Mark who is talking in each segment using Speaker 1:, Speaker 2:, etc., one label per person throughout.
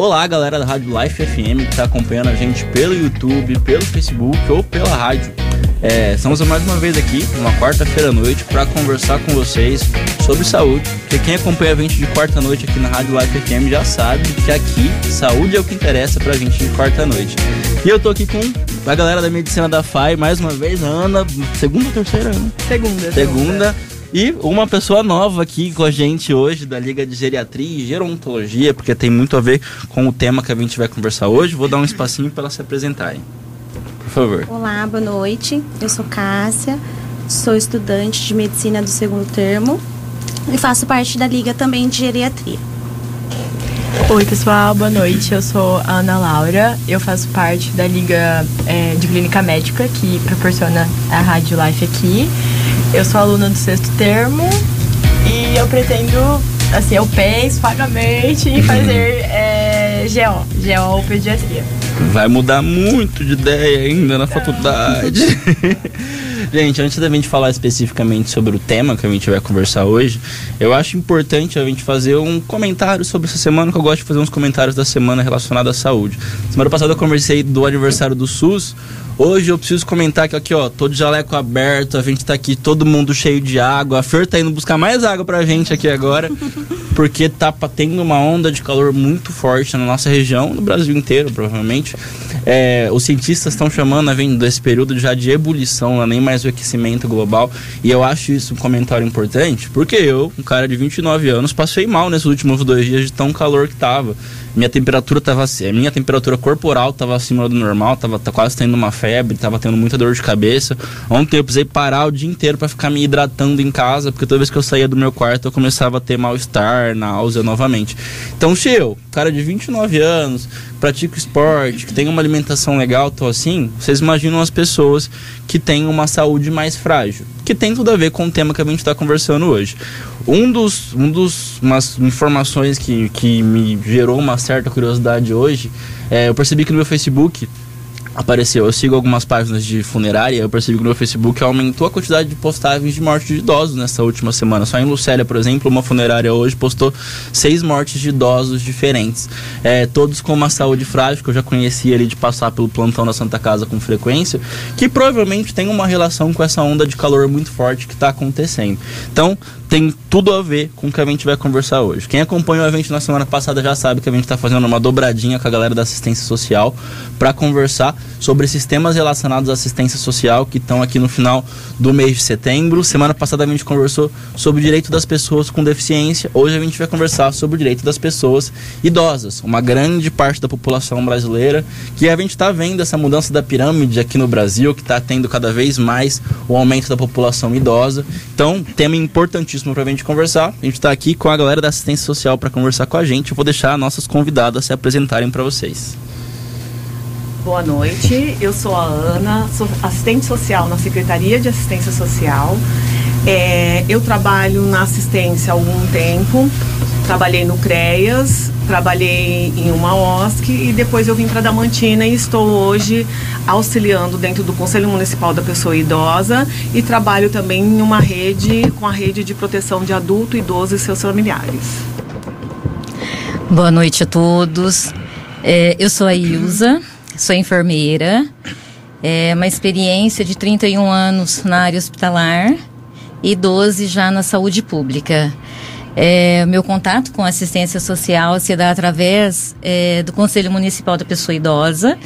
Speaker 1: Olá, galera da Rádio Life FM que está acompanhando a gente pelo YouTube, pelo Facebook ou pela rádio. É, estamos mais uma vez aqui, numa quarta-feira à noite, para conversar com vocês sobre saúde. Porque quem acompanha a gente de quarta-noite aqui na Rádio Life FM já sabe que aqui saúde é o que interessa pra gente de quarta-noite. E eu tô aqui com a galera da medicina da FAI, mais uma vez, a Ana, segunda ou terceira, Ana?
Speaker 2: Segunda.
Speaker 1: Segunda. E uma pessoa nova aqui com a gente hoje da Liga de Geriatria e Gerontologia, porque tem muito a ver com o tema que a gente vai conversar hoje. Vou dar um espacinho para elas se apresentarem. Por favor.
Speaker 2: Olá, boa noite. Eu sou Cássia, sou estudante de medicina do segundo termo e faço parte da Liga também de Geriatria.
Speaker 3: Oi, pessoal, boa noite. Eu sou a Ana Laura. Eu faço parte da Liga é, de Clínica Médica que proporciona a Rádio Life aqui. Eu sou aluna do sexto termo e eu pretendo, assim, eu penso vagamente em fazer é, GO, GO ou Pediatria.
Speaker 1: Vai mudar muito de ideia ainda na faculdade. gente, antes da gente falar especificamente sobre o tema que a gente vai conversar hoje, eu acho importante a gente fazer um comentário sobre essa semana, que eu gosto de fazer uns comentários da semana relacionados à saúde. Semana passada eu conversei do aniversário do SUS. Hoje eu preciso comentar que aqui, ó, tô de jaleco aberto, a gente tá aqui todo mundo cheio de água. A Fer tá indo buscar mais água pra gente aqui agora, porque tá tendo uma onda de calor muito forte na nossa região, no Brasil inteiro, provavelmente. É, os cientistas estão chamando, vem desse período já de ebulição, não é nem mais o aquecimento global. E eu acho isso um comentário importante, porque eu, um cara de 29 anos, passei mal nesses últimos dois dias de tão calor que tava minha temperatura tava minha temperatura corporal estava acima do normal, tava tá quase tendo uma febre, tava tendo muita dor de cabeça. Ontem eu precisei parar o dia inteiro para ficar me hidratando em casa, porque toda vez que eu saía do meu quarto eu começava a ter mal-estar, náusea novamente. Então, se eu, cara de 29 anos, pratico esporte, que tem uma alimentação legal, tô assim, vocês imaginam as pessoas que têm uma saúde mais frágil, que tem tudo a ver com o tema que a gente está conversando hoje. Um dos, um dos umas informações que, que me gerou uma certa curiosidade hoje, é, eu percebi que no meu Facebook apareceu. Eu sigo algumas páginas de funerária, eu percebi que no meu Facebook aumentou a quantidade de postagens de mortes de idosos nessa última semana. Só em Lucélia, por exemplo, uma funerária hoje postou seis mortes de idosos diferentes. É, todos com uma saúde frágil, que eu já conhecia ali de passar pelo plantão da Santa Casa com frequência, que provavelmente tem uma relação com essa onda de calor muito forte que está acontecendo. Então, tem tudo a ver com o que a gente vai conversar hoje. Quem acompanhou o evento na semana passada já sabe que a gente está fazendo uma dobradinha com a galera da assistência social para conversar sobre esses temas relacionados à assistência social que estão aqui no final do mês de setembro. Semana passada a gente conversou sobre o direito das pessoas com deficiência. Hoje a gente vai conversar sobre o direito das pessoas idosas, uma grande parte da população brasileira que a gente está vendo essa mudança da pirâmide aqui no Brasil, que está tendo cada vez mais o aumento da população idosa. Então, tema importantíssimo para a gente conversar. A gente está aqui com a galera da assistência social para conversar com a gente. Eu vou deixar nossas convidadas se apresentarem para vocês.
Speaker 4: Boa noite, eu sou a Ana, sou assistente social na Secretaria de Assistência Social. É, eu trabalho na assistência há algum tempo, trabalhei no CREAS, trabalhei em uma OSC e depois eu vim para Damantina e estou hoje auxiliando dentro do Conselho Municipal da Pessoa Idosa e trabalho também em uma rede com a rede de proteção de adulto, idoso e seus familiares.
Speaker 5: Boa noite a todos. É, eu sou a Ilza, sou enfermeira. É uma experiência de 31 anos na área hospitalar e 12 já na saúde pública. É, meu contato com assistência social se dá através é, do Conselho Municipal da Pessoa Idosa,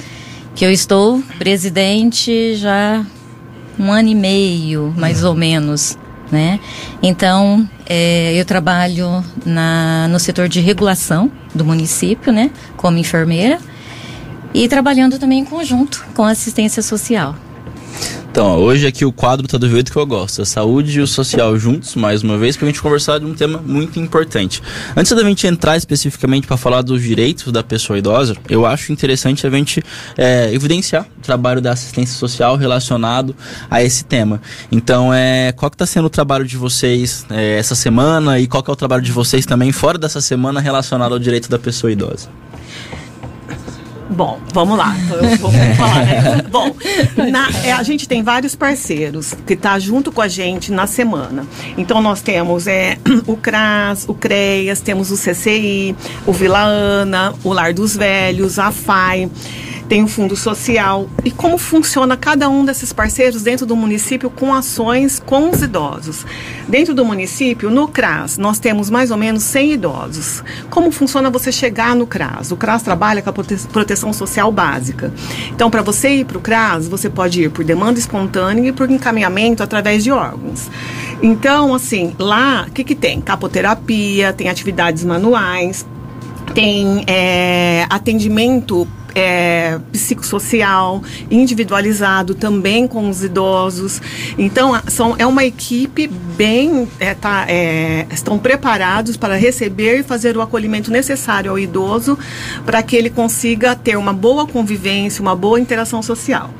Speaker 5: que eu estou presidente já um ano e meio, mais ou menos, né? Então, é, eu trabalho na, no setor de regulação do município, né? Como enfermeira e trabalhando também em conjunto com assistência social.
Speaker 1: Então, hoje aqui o quadro tá do jeito que eu gosto. A saúde e o social juntos, mais uma vez, para a gente conversar de um tema muito importante. Antes da gente entrar especificamente para falar dos direitos da pessoa idosa, eu acho interessante a gente é, evidenciar o trabalho da assistência social relacionado a esse tema. Então, é, qual que está sendo o trabalho de vocês é, essa semana e qual que é o trabalho de vocês também fora dessa semana relacionado ao direito da pessoa idosa?
Speaker 4: Bom, vamos lá. Falar, né? Bom, na, é, a gente tem vários parceiros que tá junto com a gente na semana. Então nós temos é, o CRAS, o CREAS, temos o CCI, o Vila Ana, o Lar dos Velhos, a FAI tem o Fundo Social. E como funciona cada um desses parceiros dentro do município com ações com os idosos? Dentro do município, no CRAS, nós temos mais ou menos 100 idosos. Como funciona você chegar no CRAS? O CRAS trabalha com a proteção social básica. Então, para você ir para o CRAS, você pode ir por demanda espontânea e por encaminhamento através de órgãos. Então, assim, lá, o que, que tem? Capoterapia, tem atividades manuais, tem é, atendimento é, psicossocial, individualizado também com os idosos. Então, são, é uma equipe bem. É, tá, é, estão preparados para receber e fazer o acolhimento necessário ao idoso para que ele consiga ter uma boa convivência, uma boa interação social.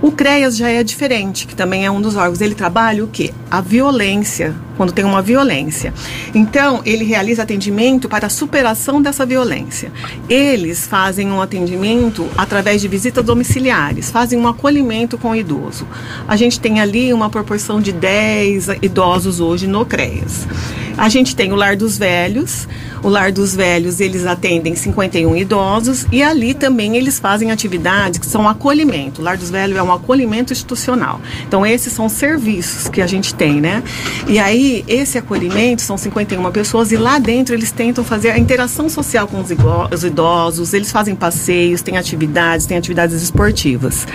Speaker 4: O CREAS já é diferente, que também é um dos órgãos. Ele trabalha o quê? A violência, quando tem uma violência. Então, ele realiza atendimento para a superação dessa violência. Eles fazem um atendimento através de visitas domiciliares, fazem um acolhimento com o idoso. A gente tem ali uma proporção de 10 idosos hoje no CREAS. A gente tem o Lar dos Velhos. O Lar dos Velhos, eles atendem 51 idosos e ali também eles fazem atividades que são acolhimento. O Lar dos Velhos é um acolhimento institucional. Então, esses são serviços que a gente tem, né? E aí, esse acolhimento são 51 pessoas e lá dentro eles tentam fazer a interação social com os idosos, eles fazem passeios, têm atividades, têm atividades esportivas.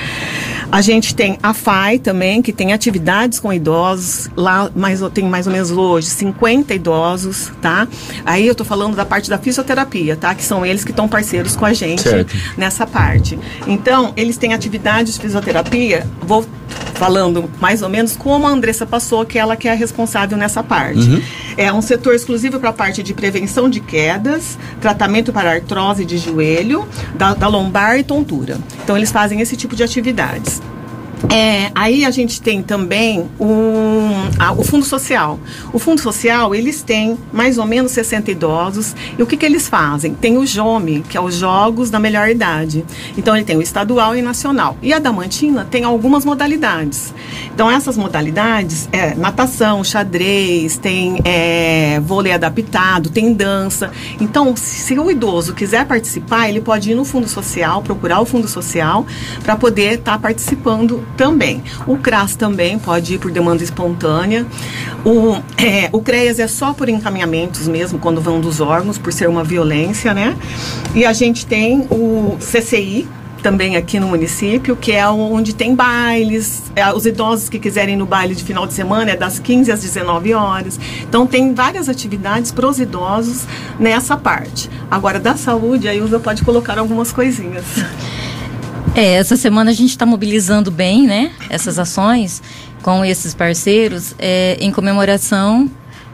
Speaker 4: A gente tem a FAI também, que tem atividades com idosos. Lá mais, tem mais ou menos hoje 50 idosos, tá? Aí eu tô falando da parte da fisioterapia, tá? Que são eles que estão parceiros com a gente certo. nessa parte. Então, eles têm atividades de fisioterapia. Vou falando mais ou menos como a Andressa passou, que ela que é a responsável nessa parte. Uhum. É um setor exclusivo para a parte de prevenção de quedas, tratamento para artrose de joelho, da, da lombar e tontura. Então eles fazem esse tipo de atividades. É, aí a gente tem também um, a, o Fundo Social. O Fundo Social, eles têm mais ou menos 60 idosos. E o que, que eles fazem? Tem o JOME, que é os Jogos da Melhor Idade. Então, ele tem o estadual e nacional. E a Damantina tem algumas modalidades. Então, essas modalidades é natação, xadrez, tem é, vôlei adaptado, tem dança. Então, se o idoso quiser participar, ele pode ir no Fundo Social, procurar o Fundo Social, para poder estar tá participando também. O CRAS também pode ir por demanda espontânea. O, é, o CREAS é só por encaminhamentos mesmo, quando vão dos órgãos, por ser uma violência, né? E a gente tem o CCI, também aqui no município, que é onde tem bailes. É, os idosos que quiserem ir no baile de final de semana é das 15 às 19 horas. Então tem várias atividades para os idosos nessa parte. Agora, da saúde, a Ilza pode colocar algumas coisinhas.
Speaker 5: É, essa semana a gente está mobilizando bem, né? Essas ações com esses parceiros é, em comemoração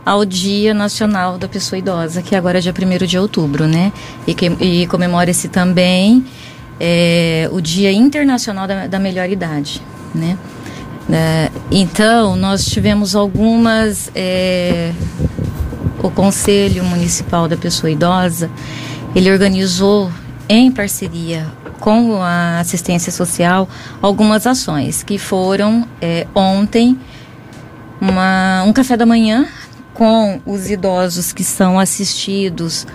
Speaker 5: ao Dia Nacional da Pessoa Idosa, que agora é dia 1 de outubro, né? E, que, e comemora-se também é, o Dia Internacional da, da Melhor Idade, né? É, então, nós tivemos algumas. É, o Conselho Municipal da Pessoa Idosa, ele organizou em parceria com a assistência social algumas ações que foram é, ontem uma, um café da manhã com os idosos que são assistidos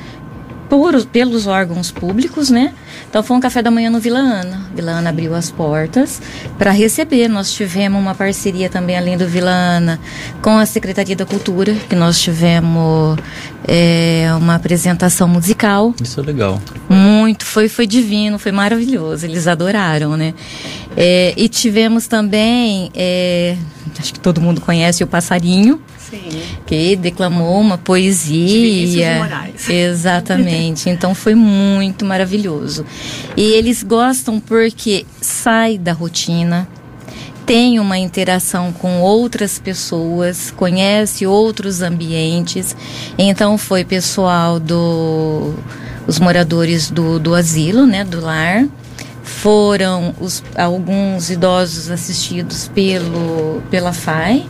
Speaker 5: por, pelos órgãos públicos, né? Então foi um café da manhã no Vila Ana. Vila Ana abriu as portas para receber. Nós tivemos uma parceria também além do Vila Ana com a Secretaria da Cultura, que nós tivemos é, uma apresentação musical.
Speaker 1: Isso é legal.
Speaker 5: Muito, foi, foi divino, foi maravilhoso. Eles adoraram, né? É, e tivemos também, é, acho que todo mundo conhece o Passarinho. Sim. que declamou uma poesia.
Speaker 4: Moraes.
Speaker 5: Exatamente. Então foi muito maravilhoso. E eles gostam porque sai da rotina, tem uma interação com outras pessoas, conhece outros ambientes. Então foi pessoal do os moradores do, do asilo, né, do lar. Foram os, alguns idosos assistidos pelo, pela FAI,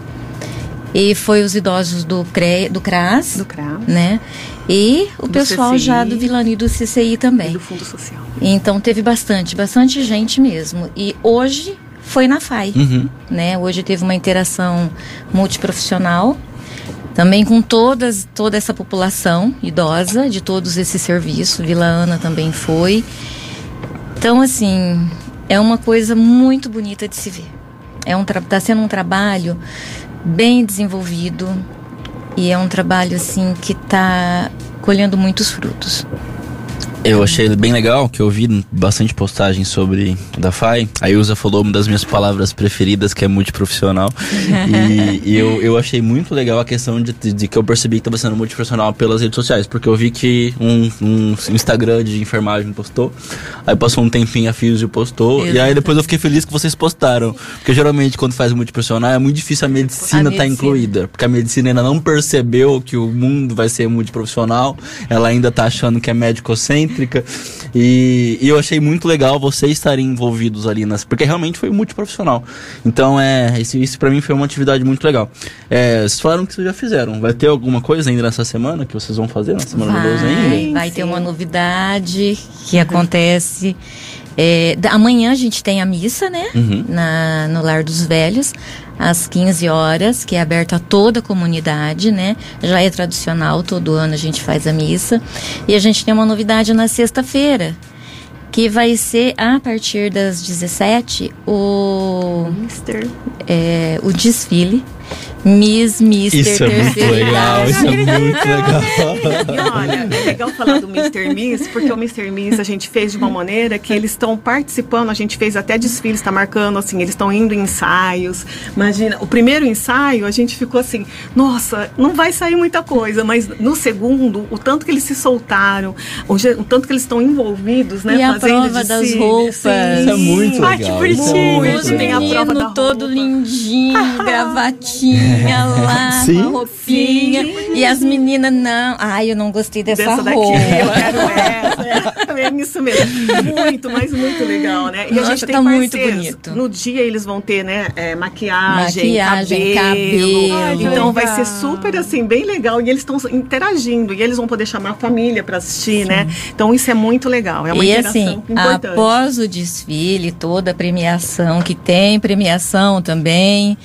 Speaker 5: e foi os idosos do, CRE, do CRAS,
Speaker 4: do CRAS.
Speaker 5: né? E o
Speaker 4: Do
Speaker 5: pessoal
Speaker 4: CCI.
Speaker 5: já do Vilani do CCI
Speaker 4: E
Speaker 5: também.
Speaker 4: do Fundo Social.
Speaker 5: Então teve bastante, bastante gente mesmo. E hoje foi na FAI,
Speaker 1: Uhum.
Speaker 5: né? Hoje teve uma interação multiprofissional, também com todas, toda essa população idosa de todos esses serviços. Vila Ana também foi. Então, assim, é uma coisa muito bonita de se ver. É um está sendo um trabalho bem desenvolvido e é um trabalho assim que está colhendo muitos frutos.
Speaker 1: Eu achei bem legal que eu vi bastante postagem sobre da FAI. A Ilza falou uma das minhas palavras preferidas, que é multiprofissional. e e eu, eu achei muito legal a questão de, de que eu percebi que estava sendo multiprofissional pelas redes sociais. Porque eu vi que um, um Instagram de enfermagem postou, aí passou um tempinho a Físio postou, e aí depois eu fiquei feliz que vocês postaram. Porque geralmente quando faz multiprofissional é muito difícil a medicina estar
Speaker 5: medicina.
Speaker 1: incluída. Porque a medicina ainda não percebeu que o mundo vai ser multiprofissional. Ela ainda tá achando que é médico-cêntrica. E, e eu achei muito legal vocês estarem envolvidos ali nas. Porque realmente foi multiprofissional. Então, é. Isso, isso pra mim foi uma atividade muito legal. É, vocês falaram que vocês já fizeram. Vai ter alguma coisa ainda nessa semana que vocês vão fazer? Na semana do Deus
Speaker 5: Vai,
Speaker 1: ainda?
Speaker 5: vai
Speaker 4: sim.
Speaker 5: ter uma novidade que acontece. É, amanhã a gente tem a missa, né?
Speaker 1: Uhum.
Speaker 5: Na, no Lar dos Velhos, às 15 horas, que é aberta a toda a comunidade, né? Já é tradicional, todo ano a gente faz a missa. E a gente tem uma novidade na sexta-feira, que vai ser a partir das 17 o,
Speaker 4: Mister.
Speaker 5: é, o desfile. Miss, Mister,
Speaker 1: Isso é muito
Speaker 5: terceira
Speaker 1: legal, isso é muito legal.
Speaker 4: E olha, é legal falar do Mr. Miss, porque o Mr. Miss a gente fez de uma maneira que eles estão participando, a gente fez até desfiles, está marcando assim, eles estão indo em ensaios. Imagina, o primeiro ensaio a gente ficou assim, nossa, não vai sair muita coisa, mas no segundo, o tanto que eles se soltaram, o, o tanto que eles estão envolvidos, né?
Speaker 5: E a
Speaker 4: fazendo
Speaker 5: prova das roupas.
Speaker 1: Isso é muito
Speaker 4: Ai, que
Speaker 1: legal, é
Speaker 4: bonitinho.
Speaker 1: muito
Speaker 4: Tem a prova
Speaker 5: todo lindinho, gravatinha lá,
Speaker 1: Sim.
Speaker 5: com a roupinha.
Speaker 4: Sim.
Speaker 5: E as meninas, não. Ai, eu não gostei dessa,
Speaker 4: dessa daqui,
Speaker 5: roupa.
Speaker 4: eu quero essa. É isso mesmo. Muito, mas muito legal, né? E a
Speaker 5: Nossa,
Speaker 4: gente tem
Speaker 5: tá muito bonito.
Speaker 4: No dia eles vão ter, né, é, maquiagem,
Speaker 5: Maquiagem,
Speaker 4: cabelo.
Speaker 5: cabelo.
Speaker 4: Então vai
Speaker 3: Legal.
Speaker 4: ser super assim, bem legal. E eles estão interagindo. E eles vão poder chamar a família para assistir, né? Então isso é muito legal. É uma
Speaker 5: e
Speaker 4: interação
Speaker 5: assim,
Speaker 4: importante.
Speaker 5: após o desfile, toda a premiação, que tem premiação também,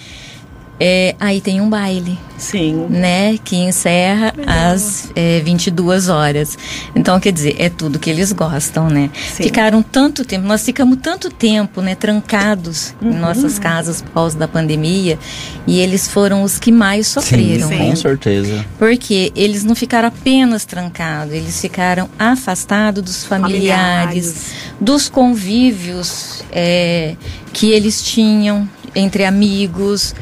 Speaker 5: é, aí tem um baile.
Speaker 4: Sim.
Speaker 5: né, que encerra às é, 22 horas. Então, quer dizer, é tudo que eles gostam, né?
Speaker 4: Sim.
Speaker 5: Ficaram tanto tempo, nós ficamos tanto tempo, né, trancados em nossas casas por causa da pandemia, e eles foram os que mais sofreram,
Speaker 4: sim.
Speaker 5: né?
Speaker 1: Com certeza.
Speaker 5: Porque eles não ficaram apenas trancados, eles ficaram afastados dos familiares,
Speaker 4: Familiares.
Speaker 5: dos convívios é, que eles tinham entre amigos.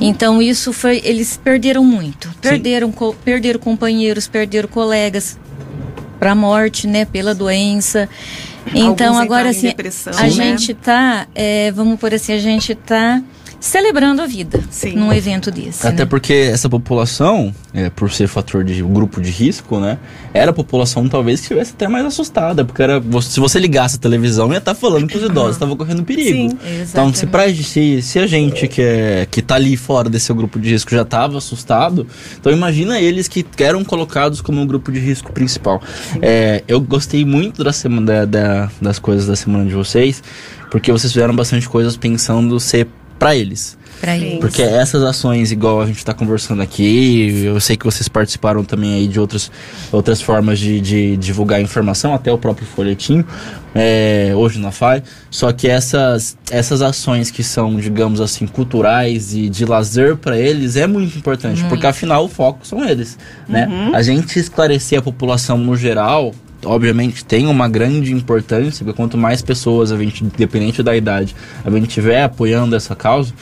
Speaker 5: Então isso foi, eles perderam muito, perderam, co- perderam companheiros, perderam colegas para a morte, né, pela doença. Então
Speaker 4: Alguns
Speaker 5: agora assim, a
Speaker 4: né?
Speaker 5: gente tá, é, vamos por assim, a gente tá celebrando a vida
Speaker 4: Sim.
Speaker 5: num evento desse.
Speaker 1: Até
Speaker 5: né?
Speaker 1: porque essa população, é, por ser fator de grupo de risco, né? Era a população talvez que estivesse até mais assustada. Porque era, se você ligasse a televisão, ia estar falando que os idosos estavam correndo perigo.
Speaker 4: Sim.
Speaker 1: Então, se, pra, se, se a gente que, é, que tá ali fora desse grupo de risco já estava assustado, então imagina eles que eram colocados como um grupo de risco principal. É, eu gostei muito da semana, da- da- das coisas da semana de vocês, porque vocês fizeram bastante coisas pensando ser pra eles.
Speaker 5: Pra eles.
Speaker 1: Porque essas ações, igual a gente está conversando aqui, eu sei que vocês participaram também aí de outras, outras formas de, de divulgar informação, até o próprio folhetim, é, hoje na FAI. Só que essas, essas ações que são, digamos assim, culturais e de lazer para eles é muito importante, porque afinal o foco são eles, né? A gente esclarecer a população no geral obviamente tem uma grande importância, porque quanto mais pessoas a gente, independente da idade, a gente tiver apoiando essa causa,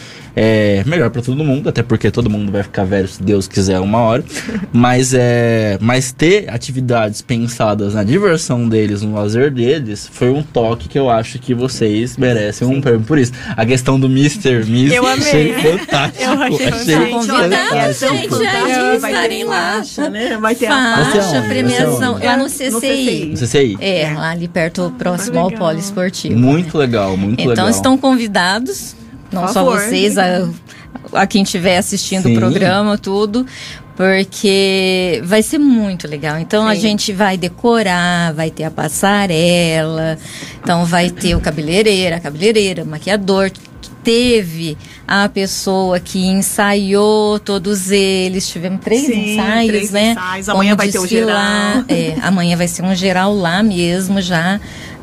Speaker 1: é melhor para todo mundo, até porque todo mundo vai ficar velho se Deus quiser uma hora. mas é, mas ter atividades pensadas na diversão deles, no lazer deles, foi um toque que eu acho que vocês merecem um prêmio por isso. A questão do Mr. Miss
Speaker 4: Eu amei.
Speaker 1: achei fantástico.
Speaker 4: Eu achei
Speaker 1: achei
Speaker 4: fantástico.
Speaker 1: Fantástico.
Speaker 5: gente,
Speaker 4: fantástico vai ter
Speaker 5: lá.
Speaker 4: faixa, né? Vai ter a
Speaker 5: Faixa, premiação, lá No CCI.
Speaker 4: CCI.
Speaker 1: Você sei?
Speaker 5: É, lá ali perto, próximo ao
Speaker 4: legal.
Speaker 5: polo esportivo.
Speaker 1: Muito legal, muito
Speaker 5: Então
Speaker 1: legal.
Speaker 5: estão convidados, não
Speaker 4: Por
Speaker 5: só
Speaker 4: favor.
Speaker 5: vocês, a, a quem estiver assistindo
Speaker 1: Sim.
Speaker 5: o programa, tudo, porque vai ser muito legal. Então a
Speaker 4: Sim.
Speaker 5: gente vai decorar, vai ter a passarela, então vai ter o cabeleireiro, a cabeleireira, o maquiador. Teve a pessoa que ensaiou todos eles. Tivemos três
Speaker 4: Sim,
Speaker 5: ensaios,
Speaker 4: três
Speaker 5: né?
Speaker 4: ensaios. Amanhã
Speaker 5: Como
Speaker 4: vai ter o
Speaker 5: desfilar.
Speaker 4: geral.
Speaker 5: É, amanhã vai ser um geral lá mesmo, já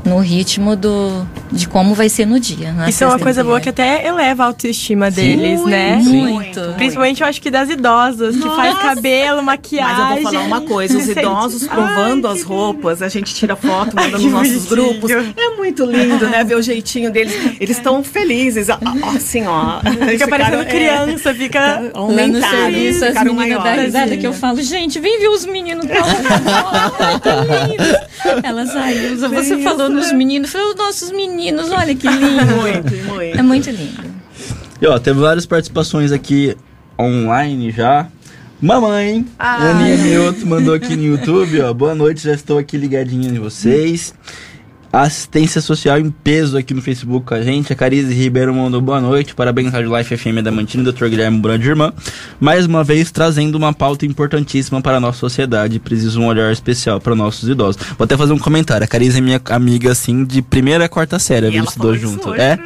Speaker 5: no ritmo do, de como vai ser no dia. na
Speaker 3: Isso é uma coisa boa que até eleva a autoestima deles, né?
Speaker 5: Muito.
Speaker 3: Principalmente eu acho que das idosas, que faz cabelo,
Speaker 4: Mas
Speaker 3: maquiagem.
Speaker 4: eu vou falar uma coisa, os idosos
Speaker 3: ai,
Speaker 4: provando
Speaker 3: que
Speaker 4: as roupas, a gente tira foto, manda nos nossos
Speaker 3: bonitinho.
Speaker 4: grupos. É muito lindo, né? Ver o jeitinho deles. Eles estão felizes, assim, ó.
Speaker 3: Fica parecendo
Speaker 4: é,
Speaker 3: criança, fica.
Speaker 5: Lá no
Speaker 4: Aumentaram,
Speaker 5: serviço, as meninas da
Speaker 4: maiores.
Speaker 5: risada que eu falo, gente, vem ver os meninos da Ai, tá lindos. Elas, ai, você falou nos meninos, falei, os nossos meninos, olha que lindo.
Speaker 4: Muito, muito.
Speaker 5: É muito lindo.
Speaker 1: E ó, teve várias participações aqui online já. Mamãe. Aninha Mioto mandou aqui no YouTube, ó. Boa noite, já estou aqui ligadinha em vocês. Assistência social em peso aqui no Facebook com a gente. A Carize Ribeiro mandou boa noite. Parabéns, Rádio Life FM da Mantina Dr. Guilherme Brand Irmã. Mais uma vez trazendo uma pauta importantíssima para a nossa sociedade. Precisa um olhar especial para nossos idosos. Vou até fazer um comentário. A Carize é minha amiga, assim, de primeira a quarta série. A gente estudou junto. É?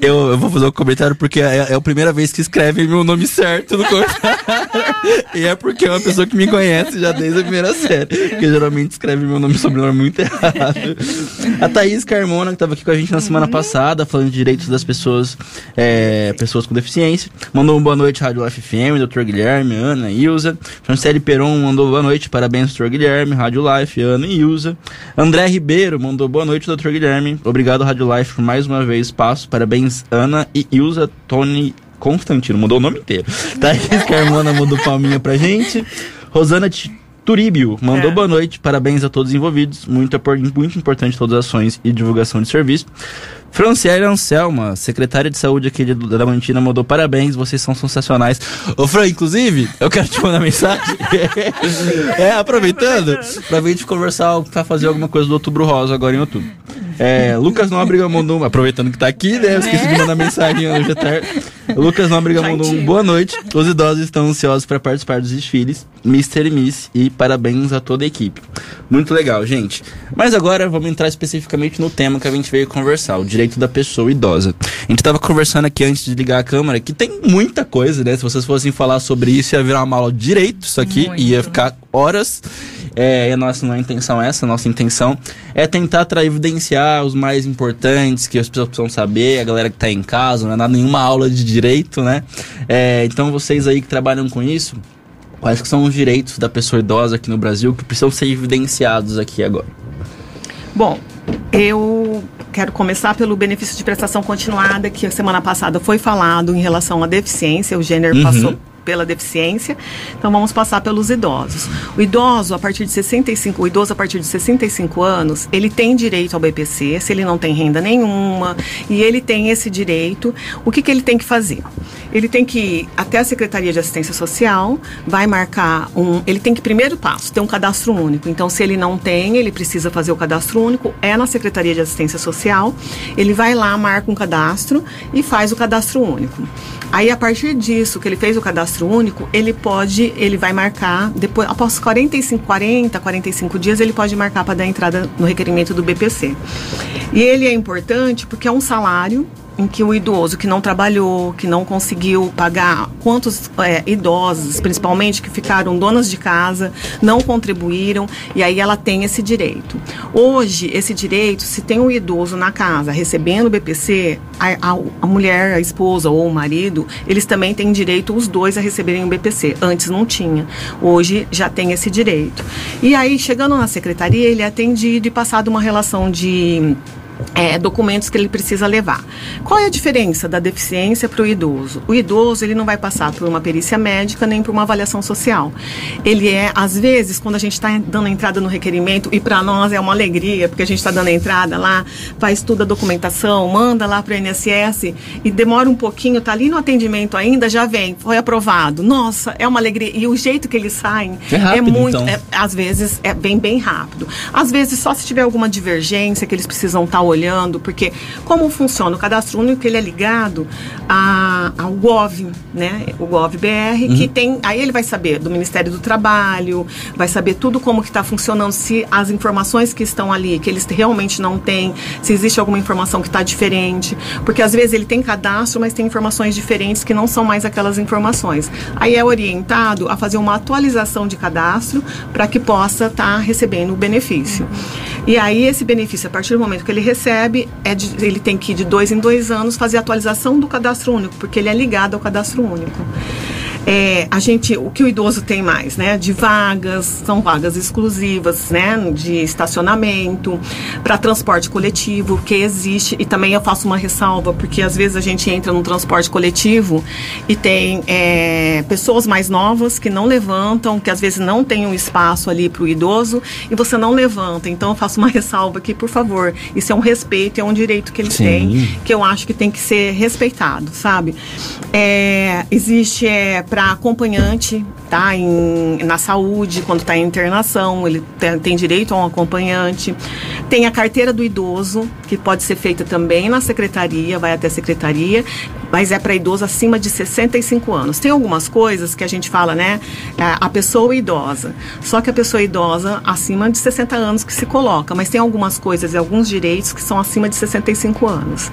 Speaker 1: Eu, eu vou fazer um comentário porque é, é a primeira vez que escrevem meu nome certo no comentário. e é porque é uma pessoa que me conhece já desde a primeira série. Que geralmente escreve meu nome e sobrenome muito errado. A Thaís Carmona, que estava aqui com a gente na semana passada, falando de direitos das pessoas, é, pessoas com deficiência. Mandou uma boa noite, Rádio Life FM, Dr. Guilherme, Ana, Ilza. Franciele Peron mandou boa noite, parabéns, Dr. Guilherme, Rádio Life, Ana e Ilza. André Ribeiro mandou boa noite, Dr. Guilherme. Obrigado, Rádio Life, por mais uma vez espaço. Parabéns, Ana e Ilza, Tony Constantino, mudou o nome inteiro. Thaís Carmona mandou palminha pra gente. Rosana T- Turíbio mandou
Speaker 4: É.
Speaker 1: boa noite, parabéns a todos os envolvidos. Muito, muito importante todas as ações e divulgação de serviço. Franciele Anselma, secretária de saúde aqui de, da Mantina, mandou parabéns, vocês são sensacionais. Ô Fran, inclusive, eu quero te mandar mensagem. é, aproveitando, pra gente conversar, pra fazer alguma coisa do Outubro Rosa agora em outubro. É, Lucas Nóbrega mandou, aproveitando que tá aqui, né? Eu esqueci de mandar mensagem hoje à tarde. Lucas Nóbrega mandou um boa noite. Os idosos estão ansiosos para participar dos desfiles, Mr. e Miss, e parabéns a toda a equipe. Muito legal, gente. Mas agora vamos entrar especificamente no tema que a gente veio conversar, o direito da pessoa idosa. A gente tava conversando aqui antes de ligar a câmera, que tem muita coisa, né? Se vocês fossem falar sobre isso, ia virar uma aula de direito, isso aqui,
Speaker 5: Muito.
Speaker 1: ia ficar horas. É, a nossa não é intenção essa, a nossa intenção é tentar tra- evidenciar os mais importantes que as pessoas precisam saber, a galera que tá em casa, não é nada, nenhuma aula de direito, né? É, então vocês aí que trabalham com isso, quais que são os direitos da pessoa idosa aqui no Brasil que precisam ser evidenciados aqui agora?
Speaker 4: Bom, eu quero começar pelo benefício de prestação continuada, que a semana passada foi falado em relação à deficiência, o gênero
Speaker 1: Uhum.
Speaker 4: passou pela deficiência. Então vamos passar pelos idosos. O idoso a partir de 65, o idoso a partir de 65 anos, ele tem direito ao BPC, se ele não tem renda nenhuma, e ele tem esse direito. O que que ele tem que fazer? Ele tem que ir até a Secretaria de Assistência Social, vai marcar um, ele tem que primeiro passo, ter um cadastro único. Então se ele não tem, ele precisa fazer o cadastro único, é na Secretaria de Assistência Social. Ele vai lá, marca um cadastro e faz o cadastro único. Aí a partir disso, que ele fez o cadastro único, ele pode, ele vai marcar depois após 45, 40, 45 dias, ele pode marcar para dar entrada no requerimento do BPC. E ele é importante porque é um salário em que o idoso que não trabalhou, que não conseguiu pagar, quantos é, idosos, principalmente, que ficaram donas de casa, não contribuíram, e aí ela tem esse direito. Hoje, esse direito, se tem um idoso na casa recebendo o BPC, a, a, a mulher, a esposa ou o marido, eles também têm direito, os dois, a receberem o BPC. Antes não tinha. Hoje já tem esse direito. E aí, chegando na secretaria, ele é atendido e passado uma relação de é, documentos que ele precisa levar. Qual é a diferença da deficiência para o idoso? O idoso ele não vai passar por uma perícia médica nem por uma avaliação social. Ele é, às vezes, quando a gente está dando entrada no requerimento, e para nós é uma alegria, porque a gente está dando entrada lá, faz toda a documentação, manda lá para o INSS e demora um pouquinho, tá ali no atendimento ainda, já vem, foi aprovado. Nossa, é uma alegria. E o jeito que eles saem
Speaker 1: É rápido,
Speaker 4: muito.
Speaker 1: então.
Speaker 4: é- às vezes é bem, bem rápido. Às vezes, só se tiver alguma divergência que eles precisam estar olhando, porque como funciona o cadastro único, ele é ligado a, ao GOV, né? O GOV-BR, uhum. que tem, aí ele vai saber do Ministério do Trabalho, vai saber tudo como que está funcionando, se as informações que estão ali, que eles realmente não têm, se existe alguma informação que está diferente, porque às vezes ele tem cadastro, mas tem informações diferentes que não são mais aquelas informações. Aí é orientado a fazer uma atualização de cadastro para que possa estar tá recebendo o benefício. E aí esse benefício, a partir do momento que ele recebe, é de, ele tem que de dois em dois anos fazer a atualização do cadastro único, porque ele é ligado ao cadastro único. É, a gente, o que o idoso tem mais, né? De vagas, são vagas exclusivas, né? De estacionamento, para transporte coletivo, que existe. E também eu faço uma ressalva, porque às vezes a gente entra no transporte coletivo e tem é, pessoas mais novas que não levantam, que às vezes não tem um espaço ali para o idoso e você não levanta. Então eu faço uma ressalva aqui, por favor. Isso é um respeito, é um direito que eles Sim. têm, que eu acho que tem que ser respeitado, sabe? É, existe é, para acompanhante, tá? Em, na saúde, quando está em internação, ele tem, tem, direito a um acompanhante. Tem a carteira do idoso, que pode ser feita também na secretaria, vai até a secretaria, mas é para idoso acima de 65 anos. Tem algumas coisas que a gente fala, né? É, a pessoa idosa. Só que a pessoa idosa acima de 60 anos que se coloca, mas tem algumas coisas e alguns direitos que são acima de 65 anos.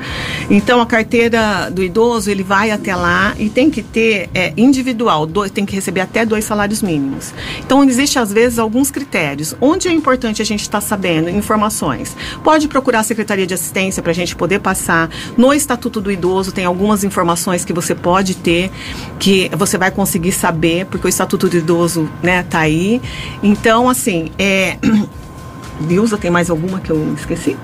Speaker 4: Então a carteira do idoso, ele vai até lá e tem que ter é, individual, dois, tem que receber até dois salários mínimos. Então existe às vezes alguns critérios. Onde é importante a gente estar tá sabendo informações? Pode procurar a Secretaria de Assistência para a gente poder passar. No Estatuto do Idoso tem algumas informações que você pode ter, que você vai conseguir saber, porque o Estatuto do Idoso né, tá aí. Então, assim, é... Vilza, tem mais alguma que eu esqueci?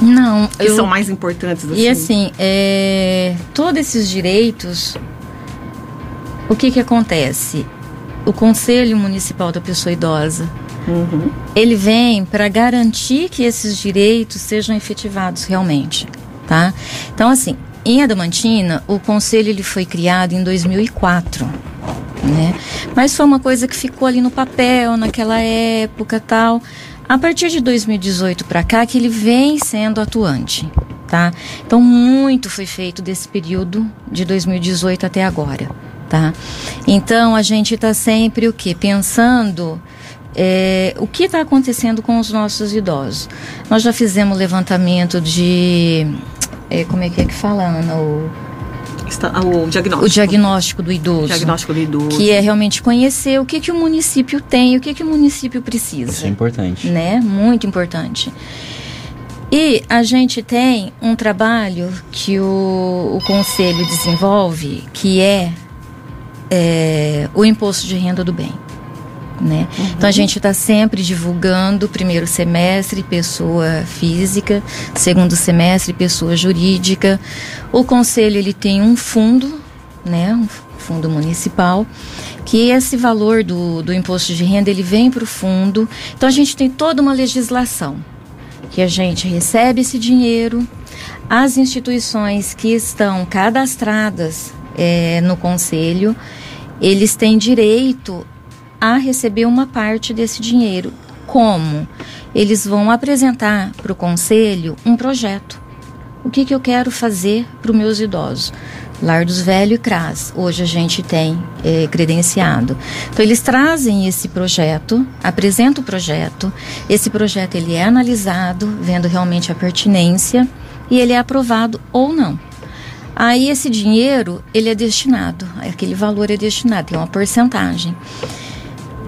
Speaker 5: Não.
Speaker 4: Que eu... são mais importantes
Speaker 5: assim. E assim, é... todos esses direitos, o que que acontece? O Conselho Municipal da Pessoa Idosa, uhum. ele vem para garantir que esses direitos sejam efetivados realmente, tá? Então, assim, em Adamantina, o conselho ele foi criado em 2004, né? Mas foi uma coisa que ficou ali no papel naquela época, tal. A partir de 2018 para cá que ele vem sendo atuante, tá? Então muito foi feito desse período de 2018 até agora, tá? Então a gente está sempre o que pensando é, o que está acontecendo com os nossos idosos. Nós já fizemos levantamento de é, como é que é que fala, Ana? O,
Speaker 4: o diagnóstico.
Speaker 5: O diagnóstico do idoso.
Speaker 4: diagnóstico do idoso.
Speaker 5: Que é realmente conhecer o que, que o município tem, o que, que o município precisa.
Speaker 1: Isso é importante.
Speaker 5: Né? Muito importante. E a gente tem um trabalho que o, o Conselho desenvolve, que é, é o imposto de renda do bem né? Uhum. Então a gente está sempre divulgando primeiro semestre pessoa física, segundo semestre pessoa jurídica. O conselho ele tem um fundo, né? Um fundo municipal que esse valor do, do imposto de renda ele vem para o fundo. Então a gente tem toda uma legislação que a gente recebe esse dinheiro, as instituições que estão cadastradas é, no conselho, eles têm direito a receber uma parte desse dinheiro. Como? Eles vão apresentar para o conselho um projeto. O que, que eu quero fazer para os meus idosos? Lar dos Velhos e CRAS. Hoje a gente tem é, credenciado. Então eles trazem esse projeto, apresentam o projeto. Esse projeto ele é analisado, vendo realmente a pertinência e ele é aprovado ou não. Aí esse dinheiro ele é destinado, aquele valor é destinado, tem uma porcentagem.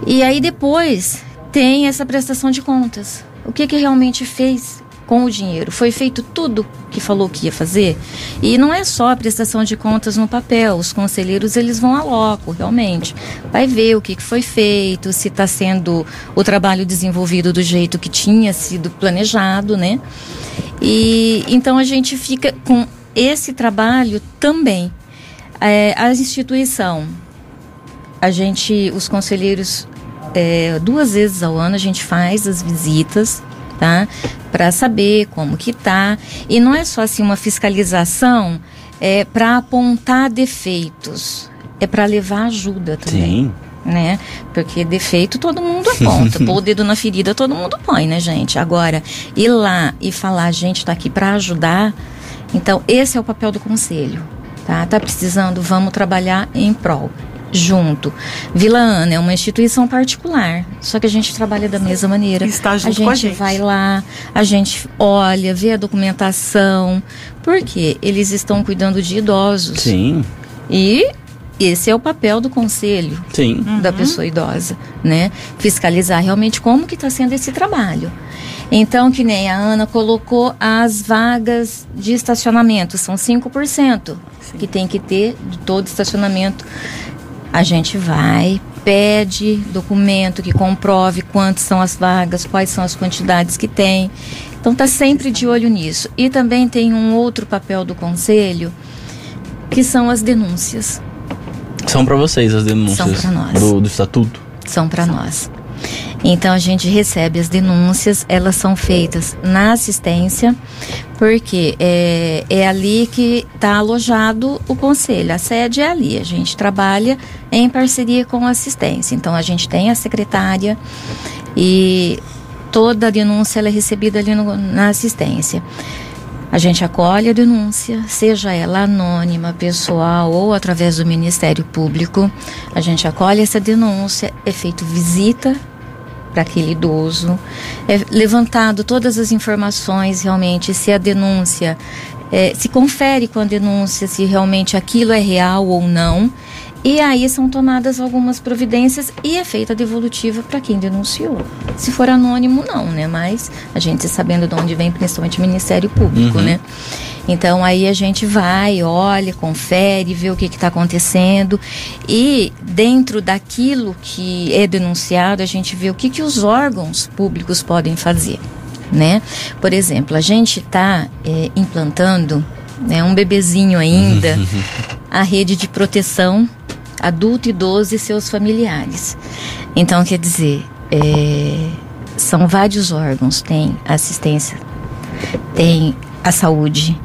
Speaker 5: E aí depois tem essa prestação de contas. O que, que realmente fez com o dinheiro? Foi feito tudo que falou que ia fazer? E não é só a prestação de contas no papel. Os conselheiros eles vão a loco, realmente. Vai ver o que, foi feito, se está sendo o trabalho desenvolvido do jeito que tinha sido planejado, né? E então a gente fica com esse trabalho também. É, a instituição, a gente, os conselheiros é, duas vezes ao ano a gente faz as visitas, tá? Para saber como que tá. E não é só assim uma fiscalização é, para apontar defeitos, é para levar ajuda também. Sim. né? Porque defeito todo mundo aponta, pôr o dedo na ferida todo mundo põe, né, gente? Agora, ir lá e falar, a gente está aqui para ajudar, então esse é o papel do conselho, tá? Tá precisando, vamos trabalhar em prol junto. Vila Ana é uma instituição particular, só que a gente trabalha da mesma maneira.
Speaker 4: Está junto
Speaker 5: a gente,
Speaker 4: com a gente.
Speaker 5: vai lá, a gente olha, vê a documentação, porque eles estão cuidando de idosos.
Speaker 1: Sim,
Speaker 5: E esse é o papel do conselho
Speaker 1: sim.
Speaker 5: da pessoa idosa, né? Fiscalizar realmente como que está sendo esse trabalho. Então, que nem a Ana colocou as vagas de estacionamento, são 5% que tem que ter de todo estacionamento. A gente vai, pede documento que comprove quantas são as vagas, quais são as quantidades que tem. Então, tá sempre de olho nisso. E também tem um outro papel do conselho, que são as denúncias.
Speaker 1: São para vocês as denúncias
Speaker 5: São pra nós.
Speaker 1: Do, do estatuto.
Speaker 5: são para nós. Então a gente recebe as denúncias, elas são feitas na assistência, porque é, é ali que está alojado o conselho. A sede é ali. A gente trabalha em parceria com a assistência. Então a gente tem a secretária e toda a denúncia é recebida ali no- na assistência. A gente acolhe a denúncia, seja ela anônima, pessoal ou através do Ministério Público. A gente acolhe essa denúncia, é feito visita para aquele idoso, é levantado todas as informações realmente, se a denúncia, é, se confere com a denúncia se realmente aquilo é real ou não. E aí são tomadas algumas providências e é feita a devolutiva para quem denunciou. Se for anônimo, não, né? Mas a gente sabendo de onde vem, principalmente o Ministério Público,
Speaker 1: Uhum.
Speaker 5: né? Então aí a gente vai, olha, confere, vê o que está acontecendo e dentro daquilo que é denunciado, a gente vê o que, que os órgãos públicos podem fazer, né? Por exemplo, a gente está implantando né, um bebezinho ainda a rede de proteção adulto, idoso e seus familiares. Então, quer dizer, é, são vários órgãos, tem assistência, tem a saúde,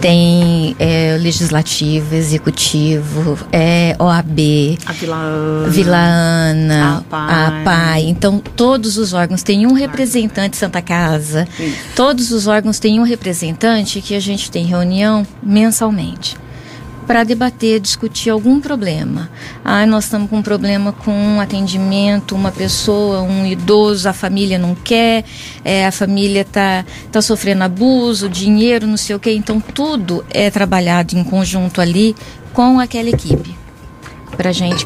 Speaker 5: tem é, legislativo, executivo, é, OAB,
Speaker 4: A Vila Ana.
Speaker 5: Vila Ana,
Speaker 4: A APAI.
Speaker 5: a APAI. Então, todos os órgãos têm um representante Santa Casa.
Speaker 4: Isso.
Speaker 5: Todos os órgãos têm um representante que a gente tem reunião mensalmente para debater, discutir algum problema. Ah, nós estamos com um problema com um atendimento, uma pessoa, um idoso, a família não quer, é, a família está tá sofrendo abuso, dinheiro, não sei o quê. Então, tudo é trabalhado em conjunto ali com aquela equipe para a gente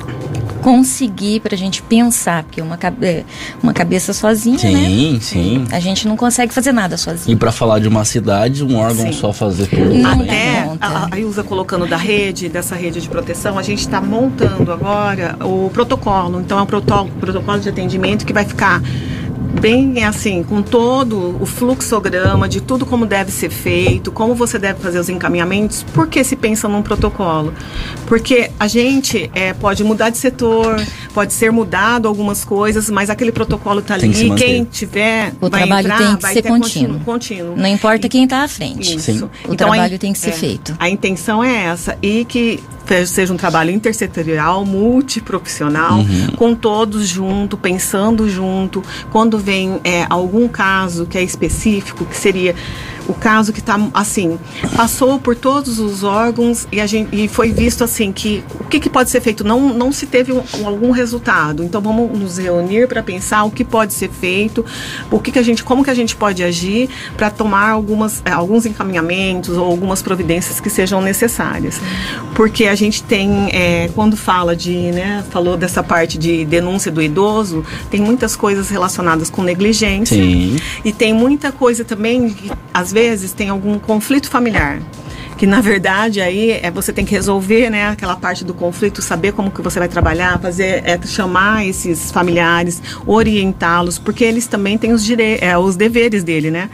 Speaker 5: conseguir, para a gente pensar, porque uma, cabe- é, uma cabeça sozinha, né?
Speaker 1: Sim, sim.
Speaker 5: A gente não consegue fazer nada
Speaker 1: E
Speaker 5: sozinho.
Speaker 1: para falar de uma cidade, um órgão
Speaker 4: Sim.
Speaker 1: só fazer tudo.
Speaker 5: Não conta.
Speaker 4: a, a Ilza colocando da rede, dessa rede de proteção, a gente está montando agora o protocolo. Então é um protocolo, protocolo de atendimento que vai ficar bem assim, com todo o fluxograma de tudo como deve ser feito, como você deve fazer os encaminhamentos. Por que se pensa num protocolo? Porque a gente é, pode mudar de setor, pode ser mudado algumas coisas, mas aquele protocolo está
Speaker 1: que
Speaker 4: ali.
Speaker 1: manter.
Speaker 4: Quem tiver
Speaker 5: O
Speaker 4: vai
Speaker 5: trabalho
Speaker 4: entrar,
Speaker 5: tem que
Speaker 4: vai
Speaker 5: ser
Speaker 4: ter
Speaker 5: contínuo.
Speaker 4: contínuo.
Speaker 5: Não importa quem está à frente.
Speaker 4: Isso.
Speaker 1: Sim.
Speaker 5: O
Speaker 4: Então, a
Speaker 5: trabalho
Speaker 4: in-
Speaker 5: tem que ser
Speaker 4: é,
Speaker 5: feito.
Speaker 4: A intenção é essa e que seja um trabalho intersetorial, multiprofissional,
Speaker 1: Uhum.
Speaker 4: com todos junto, pensando junto. Quando vem é, algum caso que é específico, que seria o caso que está assim, passou por todos os órgãos e, a gente, e foi visto assim que o que, que pode ser feito? Não, não se teve um- algum resultado. Então vamos nos reunir para pensar o que pode ser feito, o que, que a gente, como que a gente pode agir para tomar algumas, eh, alguns encaminhamentos ou algumas providências que sejam necessárias. Porque a gente tem, eh, quando fala de, né, falou dessa parte de denúncia do idoso, tem muitas coisas relacionadas com negligência.
Speaker 1: Sim.
Speaker 4: E tem muita coisa também, às vezes tem algum conflito familiar. Que na verdade aí é você tem que resolver, né, aquela parte do conflito, saber como que você vai trabalhar, fazer, é, chamar esses familiares, orientá-los, porque eles também têm os dire é, os deveres dele, né?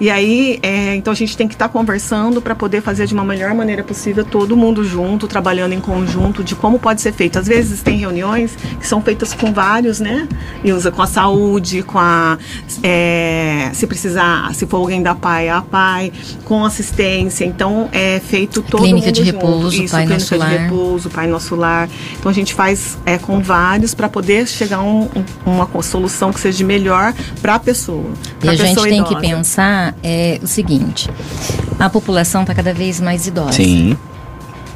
Speaker 4: E aí, é, então a gente tem que estar conversando para poder fazer de uma melhor maneira possível, todo mundo junto, trabalhando em conjunto, de como pode ser feito. Às vezes tem reuniões que são feitas com vários, né? E usa com a saúde, com a é, se precisar, se for alguém da PAI, a PAI, com assistência. Então, é, é feito todo
Speaker 5: Clínica
Speaker 4: mundo
Speaker 5: de
Speaker 4: junto.
Speaker 5: repouso,
Speaker 4: Isso,
Speaker 5: Pai
Speaker 4: clínica
Speaker 5: Nosso
Speaker 4: de
Speaker 5: Lar.
Speaker 4: repouso, Pai Nosso Lar. Então a gente faz é, com vários para poder chegar a um- um- uma solução que seja melhor para a pessoa.
Speaker 5: E a gente tem que
Speaker 4: idosa.
Speaker 5: pensar é, o seguinte: a população está cada vez mais idosa.
Speaker 1: Sim.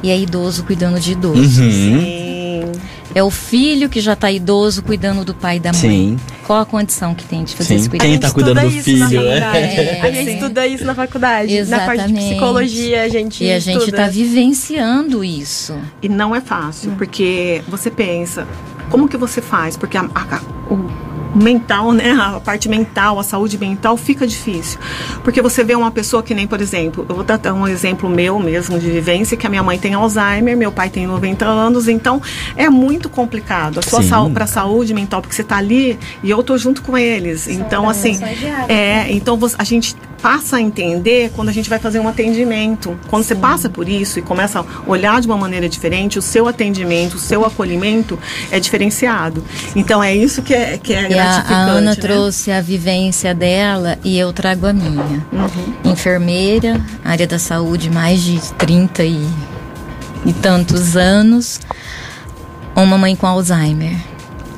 Speaker 5: E é idoso cuidando de idoso.
Speaker 1: Uhum.
Speaker 4: Sim.
Speaker 5: É o filho que já está idoso cuidando do pai e da mãe.
Speaker 1: Sim.
Speaker 5: Qual a condição que tem de fazer
Speaker 1: Sim.
Speaker 5: esse cuidado?
Speaker 1: Quem tá cuidando do
Speaker 3: estuda isso na
Speaker 1: filho, é?
Speaker 3: faculdade.
Speaker 5: É,
Speaker 3: a gente estuda isso na faculdade. Na parte de
Speaker 5: Exatamente.
Speaker 3: psicologia, a gente
Speaker 5: E a gente
Speaker 3: estuda.
Speaker 5: está vivenciando isso.
Speaker 4: E não é fácil, porque você pensa, como que você faz? Porque a, a- o mental, né, a parte mental, a saúde mental fica difícil. Porque você vê uma pessoa que nem, por exemplo, eu vou dar um exemplo meu mesmo de vivência, que a minha mãe tem Alzheimer, meu pai tem 90 anos, então é muito complicado. A sua saúde, para saúde mental, porque você tá ali e eu tô junto com eles. Então, assim, é, então você- a gente passa a entender quando a gente vai fazer um atendimento. Quando você passa por isso e começa a olhar de uma maneira diferente, o seu atendimento, o seu acolhimento é diferenciado. Então é isso que é, que é
Speaker 5: E a,
Speaker 4: gratificante.
Speaker 5: a Ana
Speaker 4: né?
Speaker 5: trouxe a vivência dela e eu trago a minha.
Speaker 4: Uhum.
Speaker 5: Enfermeira, área da saúde, mais de 30 e, e tantos anos. Uma mãe com Alzheimer.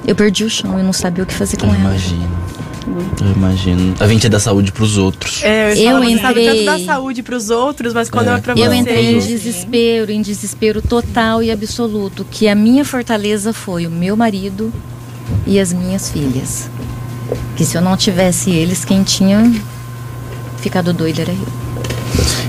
Speaker 5: Eu perdi o chão, eu não sabia o que fazer com
Speaker 1: Eu
Speaker 5: ela.
Speaker 1: imagino. Eu imagino. A gente é da saúde pros outros.
Speaker 3: É, eu,
Speaker 5: Eu
Speaker 3: falo, você sabe
Speaker 5: entrei-
Speaker 3: tanto da saúde pros outros, mas quando
Speaker 1: É.
Speaker 3: é, pra
Speaker 5: Eu
Speaker 3: você.
Speaker 5: entrei em desespero, em desespero total e absoluto, que a minha fortaleza foi o meu marido e as minhas filhas. Que se eu não tivesse eles, quem tinha ficado doido era eu.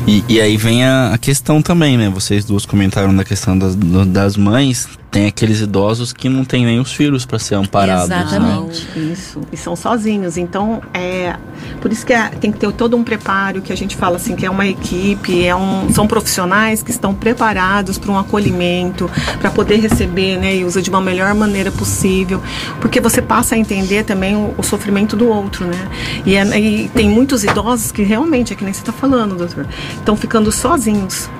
Speaker 1: E, e aí vem a, a questão também, né? Vocês duas comentaram da questão das, das mães. Tem aqueles idosos que não tem nem os filhos para ser amparados. né?
Speaker 5: Exatamente.
Speaker 4: Não, isso. E são sozinhos. Então, é por isso que é- tem que ter todo um preparo que a gente fala assim, que é uma equipe, é um, são profissionais que estão preparados para um acolhimento, para poder receber, né, e usa de uma melhor maneira possível, porque você passa a entender também o, o sofrimento do outro, né? E, é- e tem muitos idosos que realmente, é que nem você está falando, doutor, estão ficando sozinhos.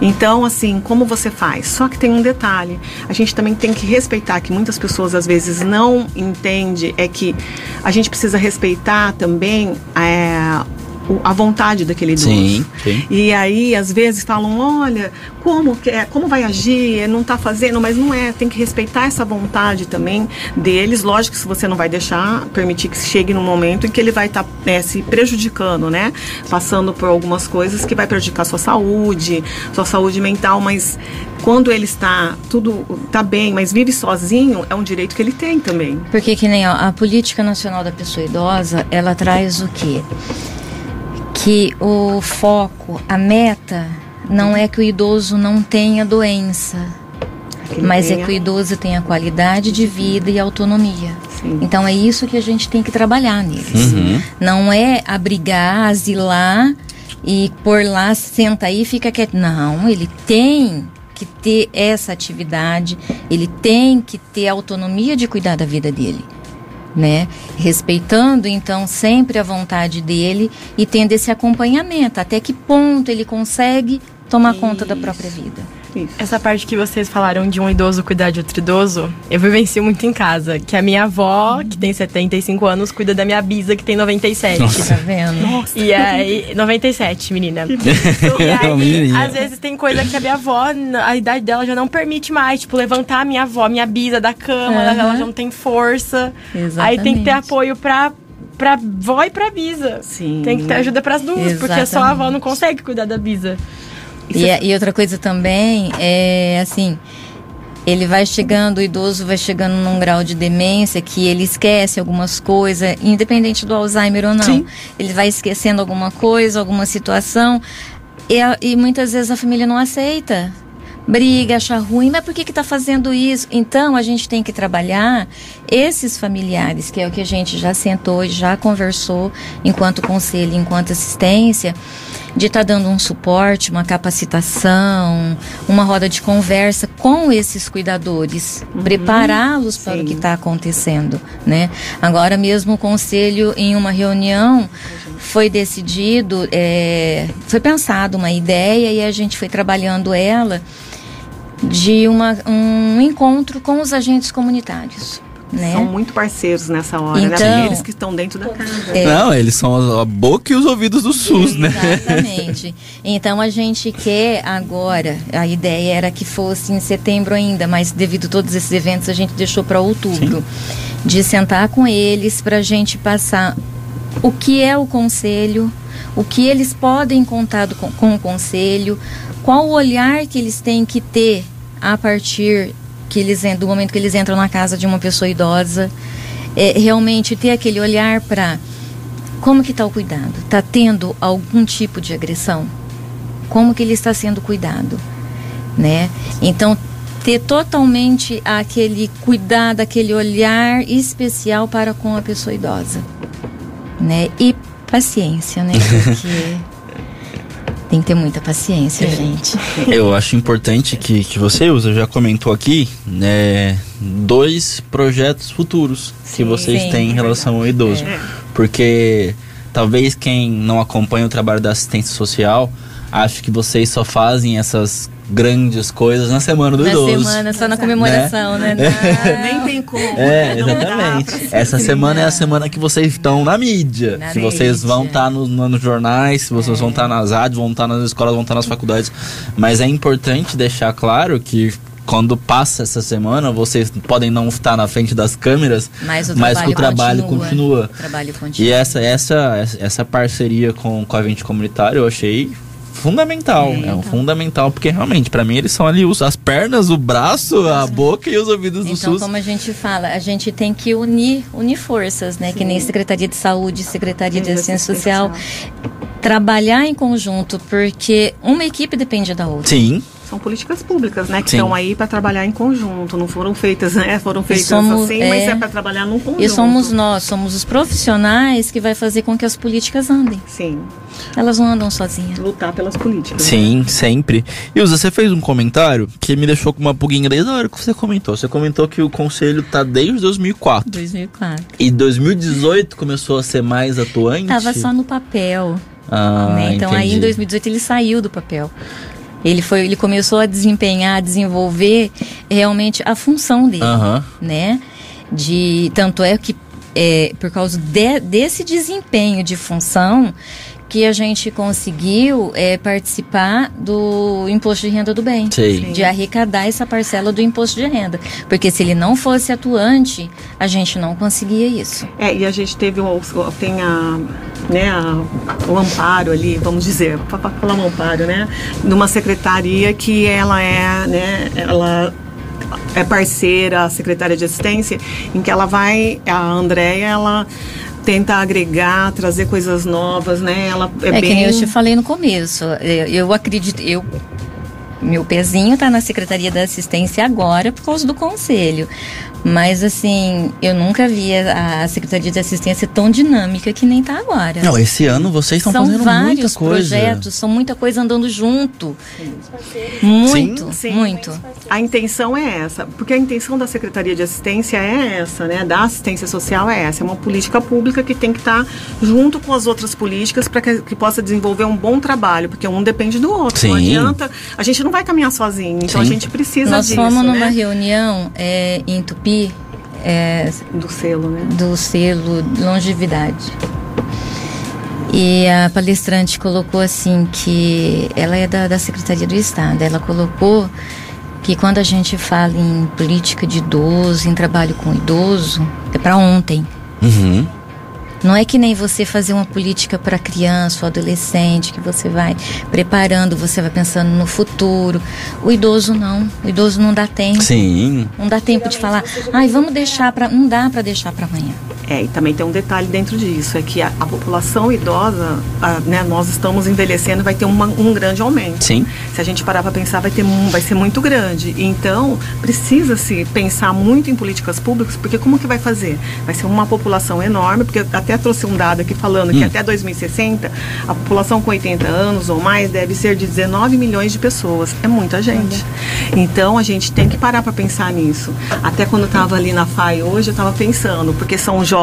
Speaker 4: Então, assim, como você faz? Só que tem um detalhe. A gente também tem que respeitar que muitas pessoas às vezes não entendem é que a gente precisa respeitar também é, a vontade daquele idoso.
Speaker 1: Sim, sim.
Speaker 4: E aí, às vezes, falam, olha, como, que é, como vai agir, não está fazendo, mas não é, tem que respeitar essa vontade também deles. Lógico que se você não vai deixar, permitir que chegue num momento em que ele vai estar se prejudicando, né? Passando por algumas coisas que vai prejudicar sua saúde, sua saúde mental, mas quando ele está tudo tá bem, mas vive sozinho, é um direito que ele tem também.
Speaker 5: Porque que nem ó, a política nacional da pessoa idosa, ela traz o quê? Que o foco, a meta, não é que o idoso não tenha doença,
Speaker 4: Que
Speaker 5: mas é
Speaker 4: tenha-
Speaker 5: que o idoso tenha qualidade de vida e autonomia.
Speaker 4: Sim.
Speaker 5: Então é isso que a gente tem que trabalhar neles.
Speaker 1: Uhum.
Speaker 5: Não é abrigar, asilar e por lá, senta aí e fica quieto. Não, ele tem que ter essa atividade, ele tem que ter autonomia de cuidar da vida dele. Né? Respeitando então sempre a vontade dele e tendo esse acompanhamento, até que ponto ele consegue tomar conta da própria vida.
Speaker 4: Isso.
Speaker 3: Essa parte que vocês falaram de um idoso cuidar de outro idoso, eu vivencio muito em casa. Que a minha avó, que tem 75 anos, cuida da minha bisa, que tem 97.
Speaker 5: Tá vendo?
Speaker 3: E aí, 97, menina. E aí,
Speaker 1: menininha.
Speaker 3: às vezes tem coisa que a minha avó, a idade dela já não permite mais. Tipo, levantar a minha avó, minha bisa da cama,
Speaker 5: Aham.
Speaker 3: ela já não tem força. Aí
Speaker 5: Exatamente.
Speaker 3: tem que ter apoio pra, pra avó e pra bisa.
Speaker 4: Sim.
Speaker 3: Tem que ter ajuda pras duas, porque só a avó não
Speaker 5: Exatamente.
Speaker 3: consegue cuidar da bisa.
Speaker 5: E, é- e outra coisa também é assim, ele vai chegando, o idoso vai chegando num grau de demência que ele esquece algumas coisas, independente do Alzheimer ou não.
Speaker 1: Sim.
Speaker 5: Ele vai esquecendo alguma coisa, alguma situação, e, e muitas vezes a família não aceita. Briga, acha ruim, mas por que que tá fazendo isso? Então a gente tem que trabalhar esses familiares, que é o que a gente já sentou e já conversou enquanto conselho, enquanto assistência, de estar dando um suporte, uma capacitação, uma roda de conversa com esses cuidadores, prepará-los para o que está acontecendo, né? Agora mesmo o conselho em uma reunião foi decidido, é, foi pensado uma ideia e a gente foi trabalhando ela de uma, um encontro com os agentes comunitários. Né?
Speaker 4: São muito parceiros nessa hora, né?
Speaker 5: Então-
Speaker 4: Porque eles que estão dentro da casa.
Speaker 5: É.
Speaker 1: Não, eles são a boca e os ouvidos do SUS, né?
Speaker 5: Exatamente. Então a gente quer agora, a ideia era que fosse em setembro ainda, mas devido a todos esses eventos a gente deixou para outubro. De sentar com eles para a gente passar o que é o conselho, o que eles podem contar do- com, com o conselho, qual o olhar que eles têm que ter a partir que eles, do momento que eles entram na casa de uma pessoa idosa. É, realmente ter aquele olhar para como que está o cuidado? Está tendo algum tipo de agressão? Como que ele está sendo cuidado? Né? Então, ter totalmente aquele cuidado, aquele olhar especial para com a pessoa idosa. Né? E paciência, né? Porque tem que ter muita paciência, gente.
Speaker 1: Eu acho importante que, que você usa, já comentou aqui, né, dois projetos futuros que vocês
Speaker 5: sim,
Speaker 1: têm em relação ao idoso. Porque talvez quem não acompanha o trabalho da assistência social, acho que vocês só fazem essas grandes coisas na semana do
Speaker 5: Na
Speaker 1: idoso.
Speaker 5: semana, só na comemoração, né?
Speaker 4: Nem tem como.
Speaker 1: É,
Speaker 4: né?
Speaker 1: Exatamente. Essa semana é a semana que vocês estão na mídia.
Speaker 5: Na
Speaker 1: se vocês
Speaker 5: mídia.
Speaker 1: vão estar no, no- nos jornais, se vocês vão estar nas rádios, vão estar nas escolas, vão estar nas faculdades. Mas é importante deixar claro que quando passa essa semana, vocês podem não estar na frente das câmeras,
Speaker 5: Mas o
Speaker 1: mas
Speaker 5: trabalho,
Speaker 1: que o trabalho continua.
Speaker 5: O trabalho continua.
Speaker 1: E essa, essa, essa parceria com, com a Vente Comunitário eu achei fundamental. É, um fundamental, porque realmente, pra mim, eles são ali os, as pernas, o braço, a boca e os ouvidos do
Speaker 5: Então,
Speaker 1: SUS.
Speaker 5: como a gente fala, a gente tem que unir, unir forças, né? Que nem Secretaria de Saúde, Secretaria de
Speaker 4: Sim,
Speaker 5: Assistência
Speaker 4: assistência
Speaker 5: Social, trabalhar em conjunto, porque uma equipe depende da outra.
Speaker 1: Sim,
Speaker 4: São políticas públicas, né? Que
Speaker 1: Sim.
Speaker 4: estão aí para trabalhar em conjunto. Não foram feitas, né? Foram feitas
Speaker 5: somos-
Speaker 4: assim, mas
Speaker 5: é.
Speaker 4: é para trabalhar num conjunto.
Speaker 5: E somos nós, somos os profissionais que vai fazer com que as políticas andem.
Speaker 4: Sim,
Speaker 5: Elas não andam sozinhas.
Speaker 4: lutar pelas políticas. né?
Speaker 1: Sim, sempre. Ilza, você fez um comentário que me deixou com uma pulguinha desde a hora que você comentou. Você comentou que o conselho tá desde 2004.
Speaker 5: 2004.
Speaker 1: E 2018 começou a ser mais atuante?
Speaker 5: Tava só no papel.
Speaker 1: Ah,
Speaker 5: né? Então aí em
Speaker 1: entendi.
Speaker 5: 2018 ele saiu do papel. Ele foi, ele começou a desempenhar, a desenvolver realmente a função dele, né? De tanto é que é, por causa de- desse desempenho de função que a gente conseguiu é, participar do imposto de renda do bem.
Speaker 1: Sei.
Speaker 5: De arrecadar essa parcela do imposto de renda. Porque se ele não fosse atuante, a gente não conseguia isso.
Speaker 4: É, e a gente teve o, o- tem a, né, a- o amparo ali, vamos dizer, para falar um amparo, né? Numa secretaria que ela é, né, ela é parceira, secretária de assistência, em que ela vai, a Andréia, ela tenta agregar, trazer coisas novas, né? Ela é,
Speaker 5: É, que
Speaker 4: bem...
Speaker 5: nem eu te falei no começo. Eu, eu acredito, eu meu pezinho tá na Secretaria da Assistência agora por causa do conselho. Mas assim, eu nunca vi a, Secretaria de Assistência tão dinâmica que nem tá agora.
Speaker 1: Não, esse ano vocês estão
Speaker 5: são
Speaker 1: fazendo muita
Speaker 5: vários
Speaker 1: coisa.
Speaker 5: projetos, são muita coisa andando junto. Muito,
Speaker 4: Sim.
Speaker 5: muito.
Speaker 4: A intenção é essa, porque a intenção da Secretaria de Assistência é essa, né? Da assistência social é essa, é uma política pública que tem que estar junto com as outras políticas para que, que possa desenvolver um bom trabalho, porque um depende do outro. Não
Speaker 1: Sim.
Speaker 4: adianta, a gente não vai caminhar sozinho, então
Speaker 1: Sim.
Speaker 4: a gente precisa
Speaker 5: Nós
Speaker 4: disso,
Speaker 5: fomos numa
Speaker 4: né?
Speaker 5: reunião é, em Tupi, é,
Speaker 4: Do selo, né?
Speaker 5: do selo Longevidade. E a palestrante colocou assim que ela é da, da Secretaria do Estado. Ela colocou que quando a gente fala em política de idoso, em trabalho com idoso, é para ontem.
Speaker 1: Uhum.
Speaker 5: Não é que nem você fazer uma política para criança ou adolescente, que você vai preparando, você vai pensando no futuro. O idoso não. O idoso não dá tempo.
Speaker 1: Sim.
Speaker 5: Não dá tempo de falar, ai, vamos deixar para. Não dá para deixar para amanhã.
Speaker 4: É, e também tem um detalhe dentro disso, é que a, a população idosa, a, né, nós estamos envelhecendo, vai ter uma- um grande aumento.
Speaker 1: Sim.
Speaker 4: Se a gente parar para pensar, vai, ter, vai ser muito grande. Então, precisa-se pensar muito em políticas públicas, porque como que vai fazer? Vai ser uma população enorme, porque eu até trouxe um dado aqui falando que
Speaker 1: Hum.
Speaker 4: até 2060, a população com 80 anos ou mais deve ser de 19 milhões de pessoas. É muita gente. Então, a gente tem que parar para pensar nisso. Até quando eu estava ali na FAI hoje, eu estava pensando, porque são jovens,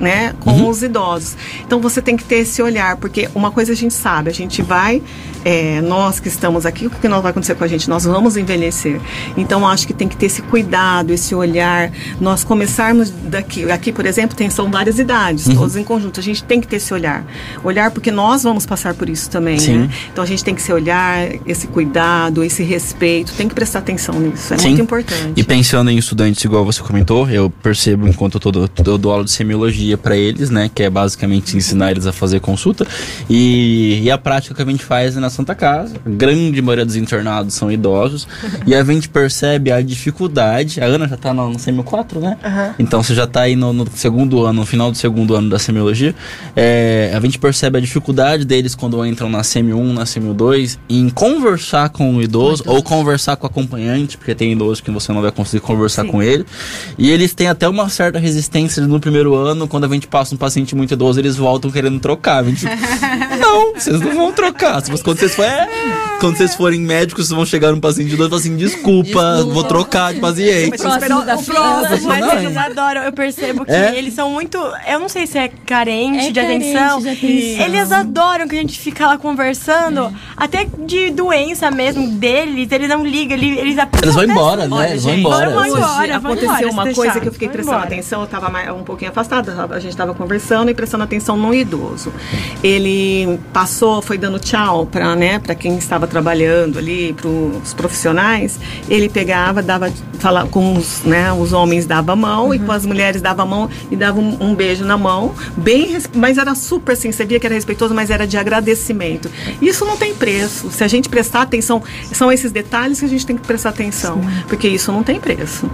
Speaker 4: né, com uhum. os idosos. Então você tem que ter esse olhar, porque uma coisa a gente sabe, a gente vai, é, nós que estamos aqui, o que não vai acontecer com a gente? Nós vamos envelhecer. Então acho que tem que ter esse cuidado, esse olhar. Nós começarmos daqui, aqui, por exemplo, tem são várias idades, uhum. todos em conjunto. A gente tem que ter esse olhar, olhar porque nós vamos passar por isso também. Né? Então a gente tem que se olhar, esse cuidado, esse respeito, tem que prestar atenção nisso. É Sim. muito importante.
Speaker 1: E pensando em estudantes, igual você comentou, eu percebo enquanto eu, tô, eu dou aula de semiologia para eles, né, que é basicamente ensinar eles a fazer consulta, e, e a prática que a gente faz é na Santa Casa. A grande maioria dos internados são idosos, e a gente percebe a dificuldade. A Ana já tá no, no Semio 4, né? Uhum. Então você já tá aí no, no, segundo ano, no final do segundo ano da semiologia. É, a gente percebe a dificuldade deles quando entram na Semio 1, na Semio 2, em conversar com o idoso, ou conversar com o acompanhante, porque tem idoso que você não vai conseguir conversar Sim. com ele. E eles têm até uma certa resistência no primeiro ano, quando a gente passa um paciente muito idoso, eles voltam querendo trocar. A gente, não, vocês não vão trocar. Quando vocês forem, é, quando vocês forem médicos, vocês vão chegar num paciente idoso e falar assim, desculpa, desculpa, vou trocar de paciente.
Speaker 3: Próximo da próximo, mas eles adoram. Eu percebo que é? eles são muito, eu não sei se é carente, é de, carente atenção. de, atenção. Eles adoram que a gente fica lá conversando, é. até de doença mesmo deles, eles não ligam, eles
Speaker 1: eles, eles vão embora, né? Eles vão embora. Vão
Speaker 4: embora, aconteceu uma coisa que eu fiquei prestando atenção, eu estava um pouquinho afastada, a gente estava conversando e prestando atenção no idoso. Ele passou, foi dando tchau para né, quem estava trabalhando ali, para os profissionais. Ele pegava, dava, fala, com os, né, os homens dava a mão uhum. e com as mulheres dava a mão e dava um, um, beijo na mão, bem, mas era super assim, você via que era respeitoso, mas era de agradecimento. Isso não tem preço. Se a gente prestar atenção, são esses detalhes que a gente tem que prestar atenção, Sim. porque isso não tem preço.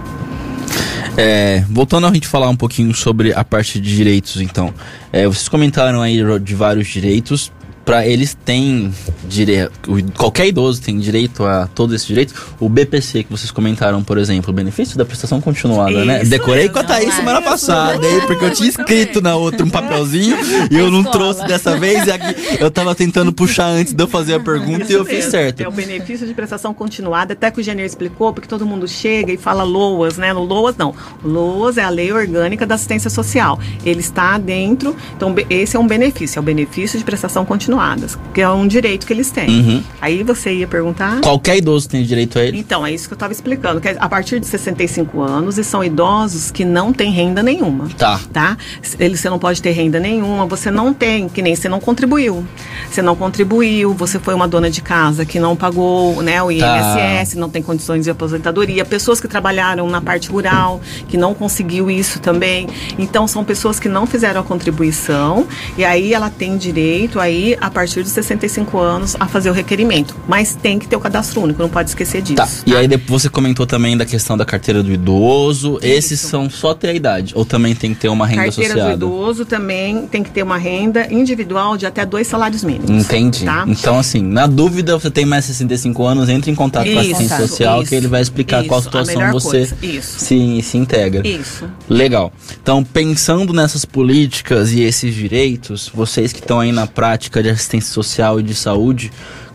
Speaker 1: É, voltando a gente falar um pouquinho sobre a parte de direitos, então. É, vocês comentaram aí de vários direitos para eles têm direito, qualquer idoso tem direito a todos esses direitos. O BPC que vocês comentaram, por exemplo, o benefício da prestação continuada, né? isso, né? Decorei com a Thaís semana passada, aí, porque eu tinha escrito na outra um papelzinho e eu não trouxe dessa vez. E aqui eu tava tentando puxar antes de eu fazer a pergunta isso e eu mesmo. fiz certo.
Speaker 4: É o benefício de prestação continuada, até que o Gênero explicou, porque todo mundo chega e fala LOAS, né? LOAS não. LOAS é a Lei Orgânica da Assistência Social. Ele está dentro, então esse é um benefício, é o benefício de prestação continuada continuadas, que é um direito que eles têm. Uhum. Aí você ia perguntar.
Speaker 1: Qualquer idoso tem direito a ele?
Speaker 4: Então, é isso que eu estava explicando. Que é a partir de 65 anos e são idosos que não têm renda nenhuma.
Speaker 1: Tá.
Speaker 4: Tá? Ele, você não pode ter renda nenhuma, você não tem, que nem você não contribuiu. Você não contribuiu, você foi uma dona de casa que não pagou né, o INSS, tá. não tem condições de aposentadoria. Pessoas que trabalharam na parte rural, que não conseguiu isso também. Então, são pessoas que não fizeram a contribuição e aí ela tem direito aí a partir de 65 anos a fazer o requerimento. Mas tem que ter o cadastro único, não pode esquecer disso. Tá. tá?
Speaker 1: E aí depois você comentou também da questão da carteira do idoso. Isso. Esses são só ter a idade? Ou também tem que ter uma renda
Speaker 4: carteira
Speaker 1: associada?
Speaker 4: Carteira do idoso também tem que ter uma renda individual de até dois salários mínimos.
Speaker 1: Entendi. Tá? Então, assim, na dúvida, você tem mais 65 anos, entre em contato isso, com a assistência social, isso, que ele vai explicar isso, qual situação você se, se integra.
Speaker 4: Isso.
Speaker 1: Legal. Então, pensando nessas políticas e esses direitos, vocês que estão aí na prática de assistência social e de saúde,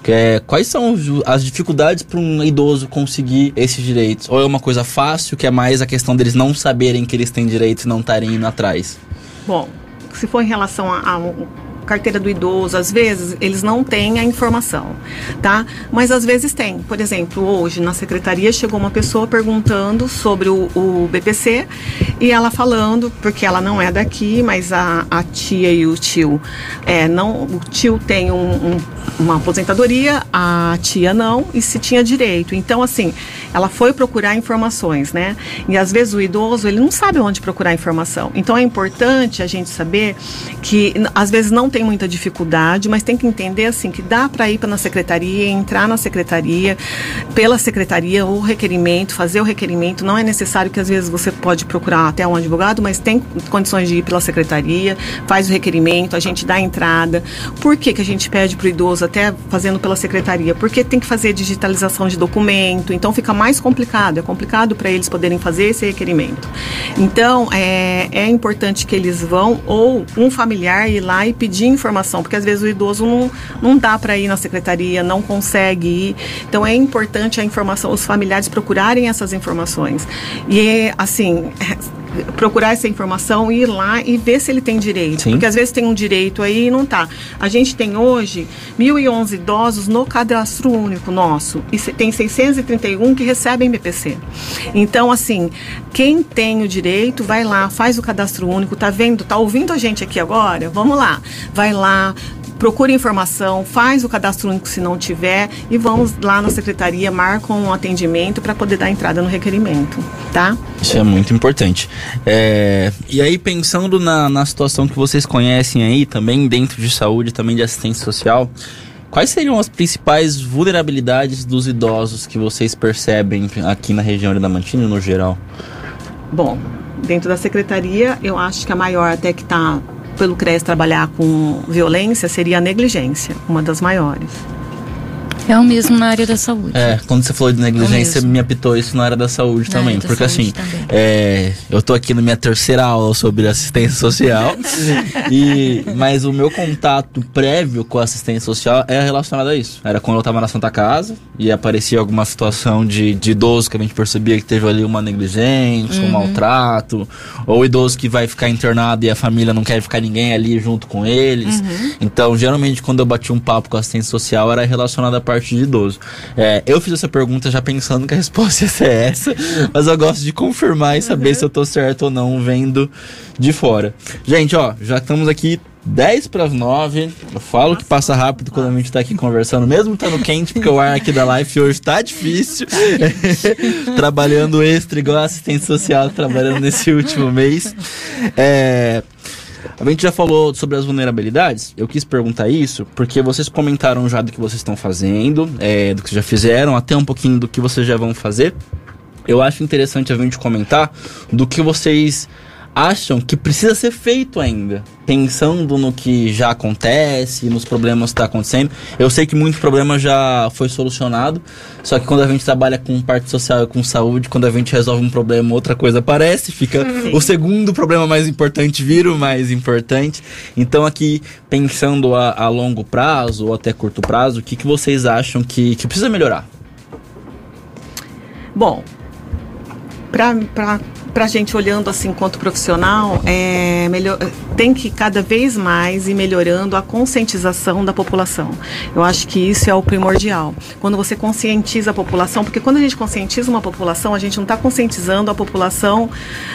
Speaker 1: é, quais são as dificuldades para um idoso conseguir esses direitos? Ou é uma coisa fácil, que é mais a questão deles não saberem que eles têm direitos e não estarem indo atrás?
Speaker 4: Bom, se for em relação a, a carteira do idoso, às vezes eles não têm a informação, tá? Mas às vezes tem. Por exemplo, hoje na secretaria chegou uma pessoa perguntando sobre o, o BPC e ela falando, porque ela não é daqui, mas a, a tia e o tio, é, não, o tio tem um, um, uma aposentadoria, a tia não, e se tinha direito. Então, assim, ela foi procurar informações, né? E às vezes o idoso, ele não sabe onde procurar informação. Então é importante a gente saber que às vezes não tem muita dificuldade, mas tem que entender assim que dá para ir para na secretaria, entrar na secretaria, pela secretaria o requerimento, fazer o requerimento. Não é necessário que às vezes você pode procurar até um advogado, mas tem condições de ir pela secretaria, faz o requerimento, a gente dá a entrada. Por que, que a gente pede para o idoso até fazendo pela secretaria? Porque tem que fazer digitalização de documento, então fica mais complicado. É complicado para eles poderem fazer esse requerimento. Então é, é importante que eles vão ou um familiar ir lá e pedir informação, porque às vezes o idoso não, não dá para ir na secretaria, não consegue ir. Então é importante a informação, os familiares procurarem essas informações. E assim, procurar essa informação, ir lá e ver se ele tem direito.
Speaker 1: Sim.
Speaker 4: Porque às vezes tem um direito aí e não tá. A gente tem hoje 1.011 idosos no cadastro único nosso e tem 631 que recebem BPC. Então, assim, quem tem o direito, vai lá, faz o cadastro único, tá vendo, tá ouvindo a gente aqui agora? Vamos lá, vai lá, procura informação, faz o cadastro único se não tiver e vamos lá na secretaria, marcam um atendimento para poder dar entrada no requerimento, tá?
Speaker 1: Isso é muito importante. É, e aí, pensando na, na situação que vocês conhecem aí, também dentro de saúde, também de assistência social, quais seriam as principais vulnerabilidades dos idosos que vocês percebem aqui na região de Damantina e no geral?
Speaker 4: Bom, dentro da secretaria, eu acho que a maior até que está pelo CRES trabalhar com violência seria a negligência, uma das maiores.
Speaker 5: É o mesmo na área da saúde.
Speaker 1: É, quando você falou de negligência,
Speaker 5: mesmo.
Speaker 1: me apitou isso na área da saúde
Speaker 5: Na
Speaker 1: também.
Speaker 5: da
Speaker 1: Porque
Speaker 5: saúde
Speaker 1: assim,
Speaker 5: também.
Speaker 1: é, eu tô aqui na minha terceira aula sobre assistência social. e, mas o meu contato prévio com a assistência social é relacionado a isso. Era quando eu tava na Santa Casa e aparecia alguma situação de, de idoso que a gente percebia que teve ali uma negligência,
Speaker 5: Uhum.
Speaker 1: um maltrato, ou idoso que vai ficar internado e a família não quer ficar ninguém ali junto com eles.
Speaker 5: Uhum.
Speaker 1: Então, geralmente, quando eu bati um papo com a assistência social, era relacionado à parte de idoso. É, eu fiz essa pergunta já pensando que a resposta ia ser essa, mas eu gosto de confirmar e saber se eu tô certo ou não vendo de fora. Gente, ó, já estamos aqui 10 para as 9. Eu falo que passa rápido quando a gente tá aqui conversando, mesmo estando quente, porque o ar aqui da live hoje tá difícil. Trabalhando extra, igual assistente social, trabalhando nesse último mês. É. A gente já falou sobre as vulnerabilidades. Eu quis perguntar isso porque vocês comentaram já do que vocês estão fazendo, é, do que já fizeram, até um pouquinho do que vocês já vão fazer. Eu acho interessante a gente comentar do que vocês acham que precisa ser feito ainda, pensando no que já acontece, nos problemas que está acontecendo. Eu sei que muito problema já foi solucionado, só que quando a gente trabalha com parte social e com saúde, quando a gente resolve um problema, outra coisa aparece, fica o segundo problema mais importante vira o mais importante. Então aqui, pensando a, a longo prazo ou até curto prazo, o que, que vocês acham que, que precisa melhorar?
Speaker 4: Bom, para a gente olhando assim enquanto profissional, é melhor, tem que cada vez mais ir melhorando a conscientização da população. Eu acho que isso é o primordial. Quando você conscientiza a população, porque quando a gente conscientiza uma população, a gente não está conscientizando a população,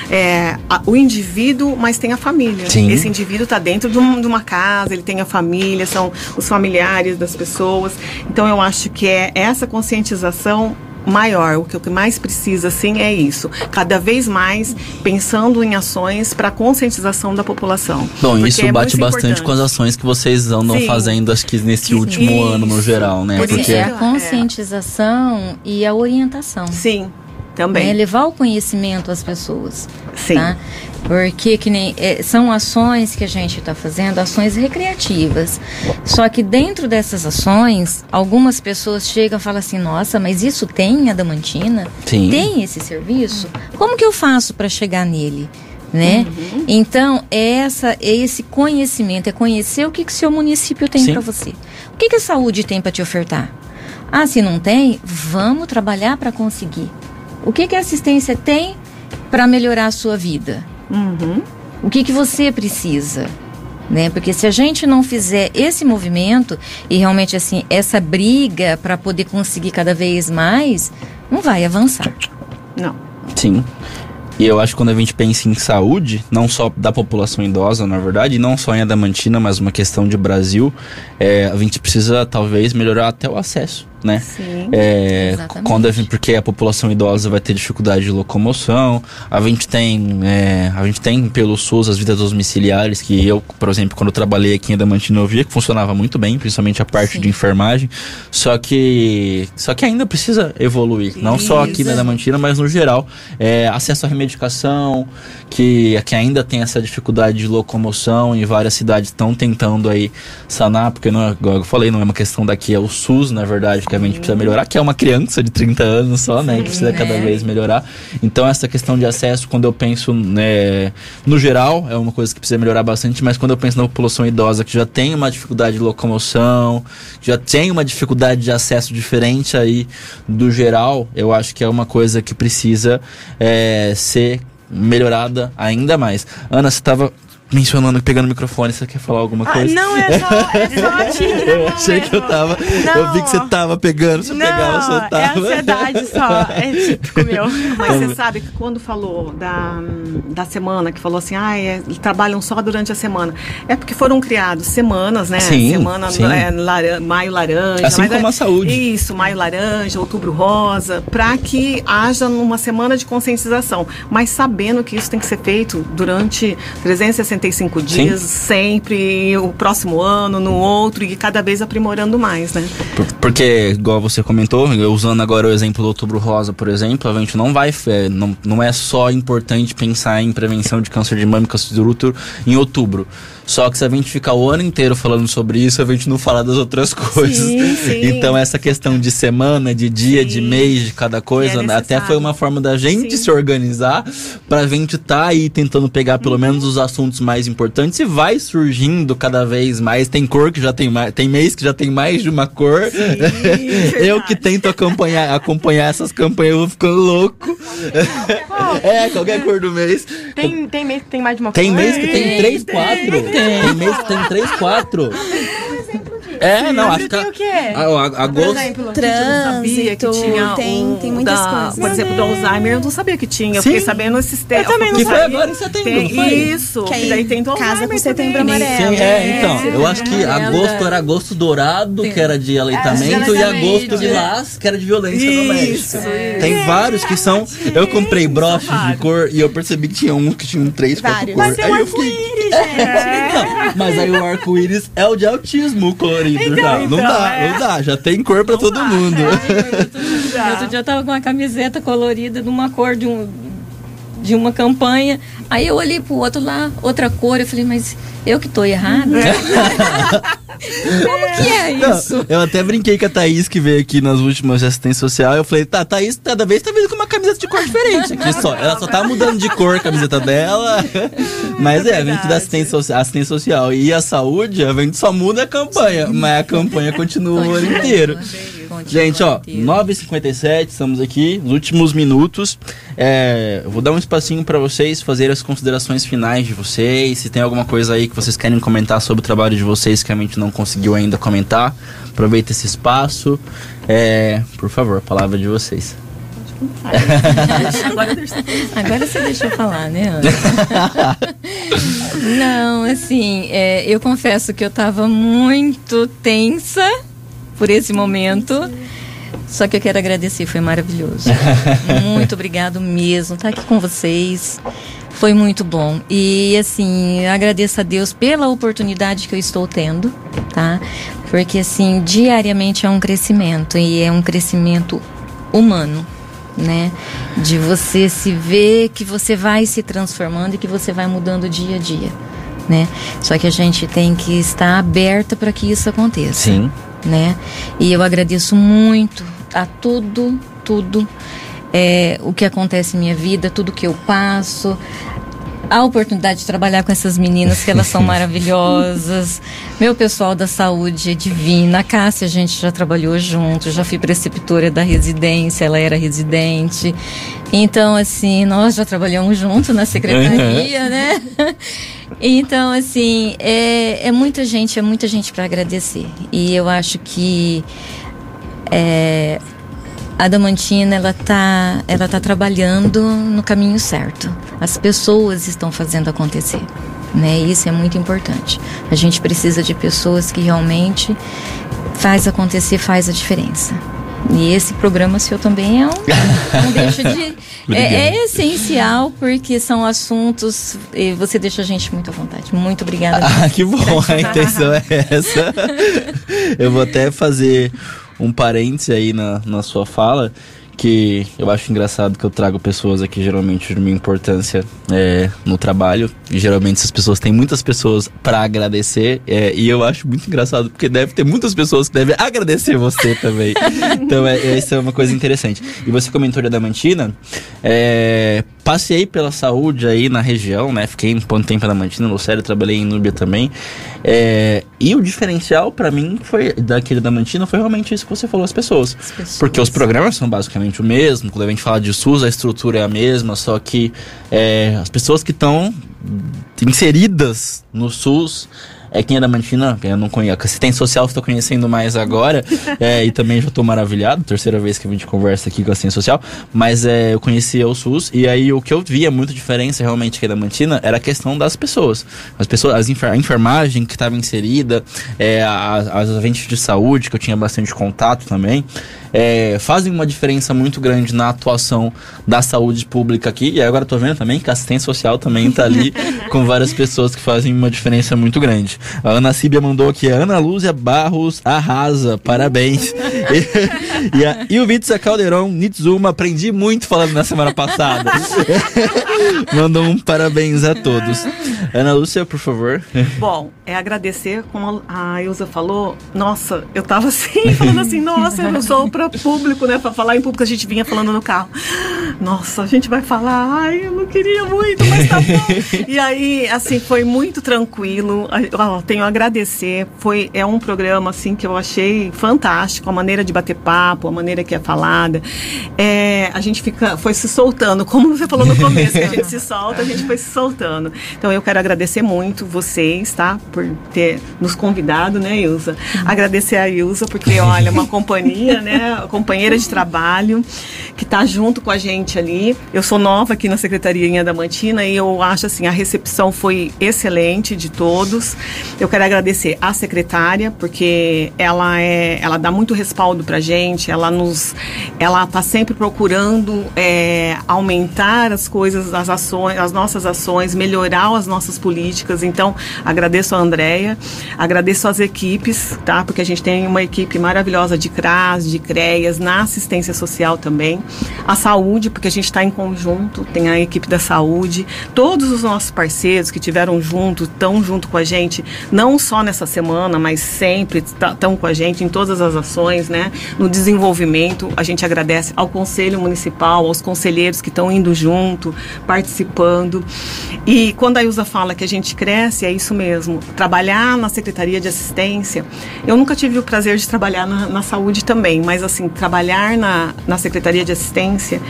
Speaker 4: é, a- o indivíduo, mas tem a família.
Speaker 1: Sim.
Speaker 4: Esse indivíduo está dentro de, um- de uma casa, ele tem a família, são os familiares das pessoas. Então eu acho que é essa conscientização maior, o que o que mais precisa assim é isso, cada vez mais pensando em ações para conscientização da população.
Speaker 1: Bom,
Speaker 4: Porque
Speaker 1: isso
Speaker 4: é
Speaker 1: bate bastante
Speaker 4: importante.
Speaker 1: com as ações que vocês andam
Speaker 4: Sim.
Speaker 1: fazendo, acho que nesse último ano no
Speaker 4: isso.
Speaker 1: geral, né?
Speaker 4: Por
Speaker 5: Porque é
Speaker 4: isso-
Speaker 5: a conscientização e a orientação.
Speaker 4: Sim, também.
Speaker 5: Levar o conhecimento às pessoas.
Speaker 4: Sim.
Speaker 5: Tá? Porque que nem, é, são ações que a gente está fazendo, ações recreativas. Só que dentro dessas ações, algumas pessoas chegam e falam assim: nossa, mas isso tem a Damantina?
Speaker 1: Sim.
Speaker 5: Tem esse serviço? Como que eu faço para chegar nele? Né?
Speaker 1: Uhum.
Speaker 5: Então, essa, é esse conhecimento, é conhecer o que, que o seu município tem para você. O que, que a saúde tem para te ofertar? Ah, se não tem, vamos trabalhar para conseguir. O que, que a assistência tem para melhorar a sua vida?
Speaker 4: Uhum.
Speaker 5: O que, que você precisa? Né? Porque se a gente não fizer esse movimento e realmente assim essa briga para poder conseguir cada vez mais, não vai avançar.
Speaker 4: Não.
Speaker 1: Sim. E eu acho que quando a gente pensa em saúde, não só da população idosa, na verdade, e não só em Adamantina, mas uma questão de Brasil, é, a gente precisa talvez melhorar até o acesso, né?
Speaker 4: Sim.
Speaker 1: É,
Speaker 5: Exatamente.
Speaker 1: quando a gente, porque a população idosa vai ter dificuldade de locomoção, a gente tem, é, a gente tem pelo SUS as vidas domiciliares que eu, por exemplo, quando eu trabalhei aqui em Adamantina eu via que funcionava muito bem, principalmente a parte
Speaker 5: Sim.
Speaker 1: de enfermagem, só que só que ainda precisa evoluir, não só aqui na
Speaker 4: Isso.
Speaker 1: Adamantina, mas no geral, é, acesso à remedicação, que, que ainda tem essa dificuldade de locomoção e várias cidades estão tentando aí sanar, porque não é, eu falei, não é uma questão daqui, é o SUS, na verdade, gente precisa melhorar, que é uma criança de 30 anos só, né, que precisa
Speaker 5: né?
Speaker 1: cada vez melhorar. Então essa questão de acesso, quando eu penso né, no geral, é uma coisa que precisa melhorar bastante, mas quando eu penso na população idosa que já tem uma dificuldade de locomoção, já tem uma dificuldade de acesso diferente aí do geral, eu acho que é uma coisa que precisa é, ser melhorada ainda mais. Ana, você tava mencionando, pegando o microfone, você quer falar alguma
Speaker 3: Ah,
Speaker 1: coisa?
Speaker 3: não, é só, é só tímido
Speaker 1: Eu achei que eu
Speaker 3: mesmo.
Speaker 1: tava. Eu
Speaker 3: Não.
Speaker 1: vi que você tava pegando, você
Speaker 3: Não,
Speaker 1: pegava,
Speaker 3: é
Speaker 1: soltava.
Speaker 3: ansiedade só. É típico meu.
Speaker 4: Mas você sabe que quando falou da, da semana, que falou assim, ah, é, trabalham só durante a semana, é porque foram criados semanas, né?
Speaker 1: Sim,
Speaker 4: semana
Speaker 1: sim.
Speaker 4: é, laran- maio laranja.
Speaker 1: Assim
Speaker 4: mas
Speaker 1: como
Speaker 4: é-
Speaker 1: a saúde.
Speaker 4: Isso, maio laranja, outubro rosa, para que haja uma semana de conscientização, mas sabendo que isso tem que ser feito durante 365 dias, sempre, o próximo ano, no outro, e cada vez aprimorando mais, né?
Speaker 1: Por- Porque, igual você comentou, usando agora o exemplo do Outubro Rosa, por exemplo, a gente não vai. é, não, não é só importante pensar em prevenção de câncer de mama e câncer de útero em outubro. Só que se a gente ficar o ano inteiro falando sobre isso, a gente não fala das outras coisas.
Speaker 4: Sim, sim.
Speaker 1: Então, essa questão de semana, de dia, de
Speaker 4: Sim.
Speaker 1: mês, de cada coisa,
Speaker 4: Que é
Speaker 1: até foi uma forma da gente se organizar pra gente tá aí tentando pegar pelo
Speaker 4: Uhum.
Speaker 1: menos os assuntos mais importantes e vai surgindo cada vez mais. Tem cor que já tem mais, tem mês que já tem mais de uma cor. eu que tento acompanhar, acompanhar essas campanhas, eu vou ficando louco. é, qualquer cor do mês.
Speaker 3: Tem, tem mês que tem mais de uma
Speaker 1: Tem
Speaker 3: cor?
Speaker 1: mês que tem três, quatro. Tem mês que tem três, quatro. É, não, acho que.
Speaker 3: Tem o quê?
Speaker 1: a- a-
Speaker 4: Por
Speaker 1: Agosto.
Speaker 4: exemplo, a gente não sabia que
Speaker 2: Trânsito,
Speaker 4: tinha
Speaker 2: tem-
Speaker 4: um
Speaker 2: tem muitas
Speaker 4: da-
Speaker 2: coisas.
Speaker 4: Por exemplo, do Alzheimer, eu não sabia que tinha. Eu
Speaker 1: Sim.
Speaker 4: fiquei sabendo esses tempos.
Speaker 3: Eu também não
Speaker 1: Que foi
Speaker 4: sabia.
Speaker 1: agora em setembro,
Speaker 4: Tem-
Speaker 1: não foi?
Speaker 4: Isso.
Speaker 2: Que aí
Speaker 4: daí tem do
Speaker 2: casa
Speaker 4: Alzheimer
Speaker 2: com setembro
Speaker 4: também.
Speaker 2: amarelo.
Speaker 1: Sim, é, então. Eu acho que agosto era agosto dourado, que era de aleitamento, e agosto lilás, que era de violência
Speaker 4: Isso,
Speaker 1: doméstica.
Speaker 4: é.
Speaker 1: Tem vários que são. Eu comprei broches de cor e eu percebi que tinha um que tinha um três, quatro cores.
Speaker 2: Mas
Speaker 3: Tem
Speaker 1: Aí
Speaker 3: um arco-íris, gente.
Speaker 1: Não, mas aí o arco-íris é o de autismo o colorido já. Não
Speaker 3: então,
Speaker 1: dá,
Speaker 3: é.
Speaker 1: não dá. Já tem cor pra todo mundo.
Speaker 5: Outro dia eu tava com uma camiseta colorida de uma cor de um de uma campanha. Aí eu olhei pro outro lá, outra cor, eu falei, mas eu que tô errada? Como que é
Speaker 1: Não,
Speaker 5: isso?
Speaker 1: eu até brinquei com a Thaís que veio aqui nas últimas de assistência social. Eu falei, tá, Thaís, cada vez tá vindo com uma camiseta de cor diferente aqui só. Ela só tá mudando de cor a camiseta dela. Mas é, a gente da assistência social, assistência social e a saúde, a gente só muda a campanha. Mas a campanha continua o ano inteiro. Gente, ó, 9h57, estamos aqui, nos últimos minutos. É, vou dar um espacinho para vocês fazerem as considerações finais de vocês. Se tem alguma coisa aí que vocês querem comentar sobre o trabalho de vocês que a gente não conseguiu ainda comentar, aproveita esse espaço. É, por favor, a palavra de vocês.
Speaker 4: Agora
Speaker 5: Agora você deixa eu falar, né, Ana? Não, assim, é, eu confesso que eu tava muito tensa por esse momento. Só que eu quero agradecer, foi maravilhoso. muito obrigado mesmo estar aqui com vocês. Foi muito bom. E assim, agradeço a Deus pela oportunidade que eu estou tendo, tá? Porque assim, diariamente é um crescimento e é um crescimento humano, né? De você se ver que você vai se transformando e que você vai mudando dia a dia, né? Só que a gente tem que estar aberta para que isso aconteça né? E eu agradeço muito a tudo, tudo é, o que acontece em minha vida, tudo que eu passo. A oportunidade de trabalhar com essas meninas, que elas são maravilhosas. Meu pessoal da saúde é divina. A Cássia, a gente já trabalhou junto, já fui preceptora da residência, ela era residente. Então, assim, nós já trabalhamos junto na secretaria, né? Então, assim, é, é muita gente, é muita gente para agradecer. E eu acho que é, a Damantina, ela tá, ela tá trabalhando no caminho certo. As pessoas estão fazendo acontecer. Né? Isso é muito importante. A gente precisa de pessoas que realmente faz acontecer, faz a diferença. E esse programa seu também é um, não deixa de é, é essencial porque são assuntos e você deixa a gente muito à vontade. Muito obrigada.
Speaker 1: Ah, que bom, a intenção é essa. Eu vou até fazer um parêntese aí na, na sua fala, que eu acho engraçado que eu trago pessoas aqui geralmente de uma importância é, no trabalho. E geralmente essas pessoas têm muitas pessoas para agradecer. é, e eu acho muito engraçado, porque deve ter muitas pessoas que devem agradecer você também. então, é, essa é uma coisa interessante. E você comentou de Adamantina. É, passei pela saúde aí na região, né? Fiquei um bom tempo na Adamantina, no Lucério, trabalhei em Núbia também. É, e o diferencial para mim foi daquele da Mantina foi realmente isso que você falou, as pessoas.
Speaker 5: As pessoas.
Speaker 1: Porque os programas são basicamente praticamente o mesmo. Quando a gente fala de SUS, a estrutura é a mesma, só que é, as pessoas que estão inseridas no SUS é quem é da Mantina, eu não conheço. Assistente social estou conhecendo mais agora. é, e também já estou maravilhado. Terceira vez que a gente conversa aqui com assistente social. Mas é, eu conhecia o SUS. E aí o que eu via muita diferença realmente aqui da Mantina era a questão das pessoas. As pessoas, as enfer a enfermagem que estava inserida, é, as, as agentes de saúde, que eu tinha bastante contato também é, fazem uma diferença muito grande na atuação da saúde pública aqui. E agora estou vendo também que a assistência social também está ali com várias pessoas que fazem uma diferença muito grande. A Ana Síbia mandou aqui, a Ana Lúcia Barros arrasa, parabéns. e, e, a, e o Vitsa Caldeirão, Nitsuma, aprendi muito falando na semana passada. mandou um parabéns a todos. Ana Lúcia, por favor.
Speaker 4: Bom, é agradecer, como a Ilza falou, nossa, eu tava assim, falando assim, nossa, eu sou para público, né? Para falar em público, a gente vinha falando no carro. Nossa, a gente vai falar, ai, eu não queria muito, mas tá bom. e aí, assim, foi muito tranquilo. Tenho a agradecer. Foi, é um programa, assim, que eu achei fantástico, a maneira de bater papo, a maneira que é falada. É, a gente fica, foi se soltando, como você falou no começo, que a gente se solta, a gente foi se soltando. Então, eu quero agradecer muito vocês, tá? Por ter nos convidado, né, Ilza? Agradecer a Ilza, porque, olha, uma companhia, né? companheira de trabalho, que está junto com a gente ali. Eu sou nova aqui na Secretaria da Mantina e eu acho assim, a recepção foi excelente de todos. Eu quero agradecer à secretária, porque ela é, ela dá muito respaldo pra gente, ela nos ela está sempre procurando é, aumentar as coisas, as ações, as nossas ações, melhorar as nossas políticas. Então, agradeço a Andréia, agradeço as equipes, tá? Porque a gente tem uma equipe maravilhosa de CRAS, de CREAS, na assistência social também. A saúde, porque a gente está em conjunto, tem a equipe da saúde, todos os nossos parceiros que tiveram junto, estão junto com a gente, não só nessa semana, mas sempre estão com a gente em todas as ações, né? No desenvolvimento, a gente agradece ao Conselho Municipal, aos conselheiros que estão indo junto, participando. E quando a Ilza fala que a gente cresce, é isso mesmo. Trabalhar na Secretaria de Assistência, eu nunca tive o prazer de trabalhar na, na saúde também, mas mas assim, trabalhar na, na Secretaria de Assistência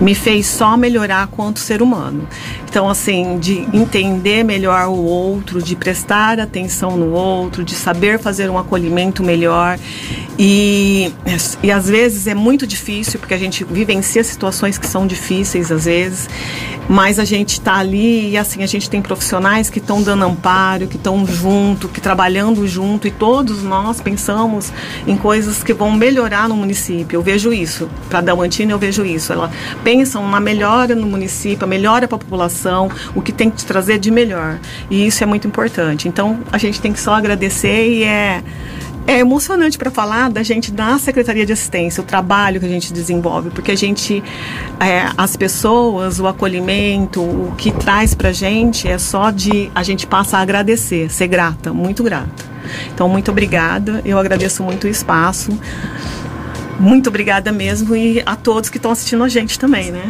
Speaker 4: me fez só melhorar quanto ser humano. Então, assim, de entender melhor o outro, de prestar atenção no outro, de saber fazer um acolhimento melhor. E, e às vezes é muito difícil, porque a gente vivencia situações que são difíceis às vezes, mas a gente está ali e assim, a gente tem profissionais que estão dando amparo, que estão junto, que trabalhando junto, e todos nós pensamos em coisas que vão melhorar no município. Eu vejo isso. Para Damantina eu vejo isso. Ela pensam na melhora no município, a melhora para a população, o que tem que trazer de melhor. E isso é muito importante. Então a gente tem que só agradecer e é é emocionante para falar da gente da Secretaria de Assistência, o trabalho que a gente desenvolve, porque a gente, é, as pessoas, o acolhimento, o que traz para gente é só de a gente passa a agradecer, ser grata, muito grata. Então, muito obrigada, eu agradeço muito o espaço. Muito obrigada mesmo e a todos que estão assistindo a gente também, né?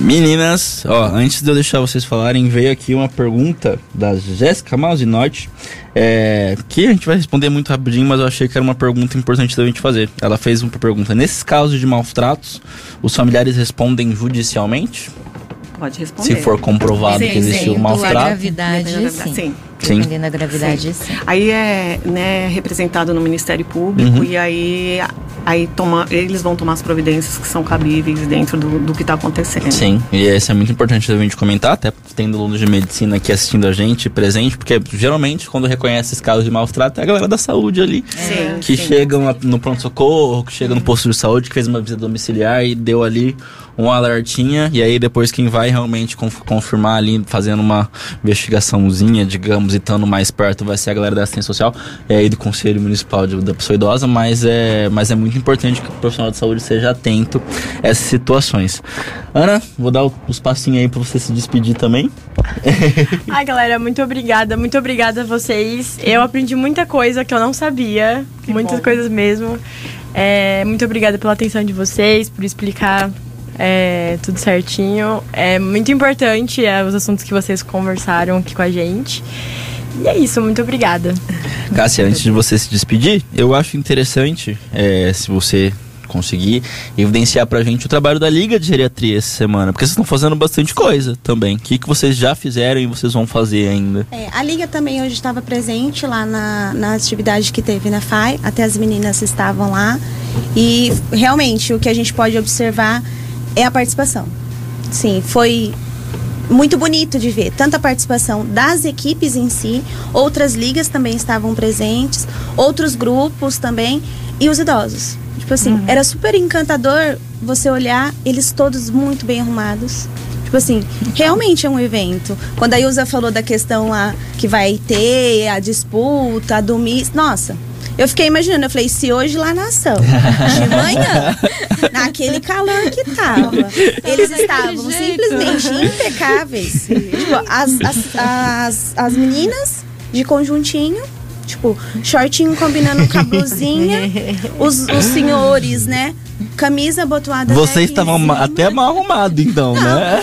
Speaker 1: Meninas, ó, antes de eu deixar vocês falarem, veio aqui uma pergunta da Jéssica Malzinotti, é, que a gente vai responder muito rapidinho, mas eu achei que era uma pergunta importante da gente fazer. Ela fez uma pergunta: nesses casos de maus tratos, os familiares respondem judicialmente?
Speaker 4: Pode responder.
Speaker 1: Se for comprovado sim, que existiu um maus tratos.
Speaker 5: gravidade, sim. sim. Sim. Dependendo da gravidade, sim. sim.
Speaker 4: Aí é né, representado no Ministério Público uhum. e aí, aí toma, eles vão tomar as providências que são cabíveis dentro do, do que está acontecendo.
Speaker 1: Sim, e isso é muito importante a gente comentar, até tendo alunos de medicina aqui assistindo a gente, presente, porque geralmente quando reconhece esses casos de maus tratos é a galera da saúde ali.
Speaker 4: Sim,
Speaker 1: que
Speaker 4: sim.
Speaker 1: chegam no pronto-socorro, que chega no posto de saúde, que fez uma visita domiciliar e deu ali um alertinha, e aí depois quem vai realmente confirmar ali, fazendo uma investigaçãozinha, digamos, e estando mais perto, vai ser a galera da assistência social e aí do Conselho Municipal de, da Pessoa Idosa, mas é, mas é muito importante que o profissional de saúde seja atento a essas situações. Ana, vou dar os passinhos aí para você se despedir também.
Speaker 3: Ai, galera, muito obrigada, muito obrigada a vocês. Eu aprendi muita coisa que eu não sabia, que muitas bom. coisas mesmo. É, muito obrigada pela atenção de vocês, por explicar é, tudo certinho. É muito importante é, os assuntos que vocês conversaram aqui com a gente. E é isso, muito obrigada.
Speaker 1: Cássia, antes de você se despedir, eu acho interessante, é, se você conseguir evidenciar pra gente o trabalho da Liga de Geriatria essa semana, porque vocês estão fazendo bastante coisa também. O que, que vocês já fizeram e vocês vão fazer ainda?
Speaker 2: É, a Liga também hoje estava presente lá na, na atividade que teve na FAI, até as meninas estavam lá. E realmente o que a gente pode observar é a participação. Sim, foi muito bonito de ver tanta participação das equipes em si, outras ligas também estavam presentes, outros grupos também e os idosos. Tipo assim, uhum. era super encantador você olhar eles todos muito bem arrumados. Tipo assim, realmente é um evento. Quando a Ilza falou da questão lá que vai ter a disputa, a do Miss, nossa, eu fiquei imaginando, eu falei, se hoje lá na ação, de manhã, naquele calor que tava, eles estavam simplesmente impecáveis. Tipo, as, as, as, as meninas de conjuntinho, tipo, shortinho combinando com a blusinha, os, os senhores, né? camisa abotoada.
Speaker 1: Vocês estavam até mal arrumados, então, Não, né?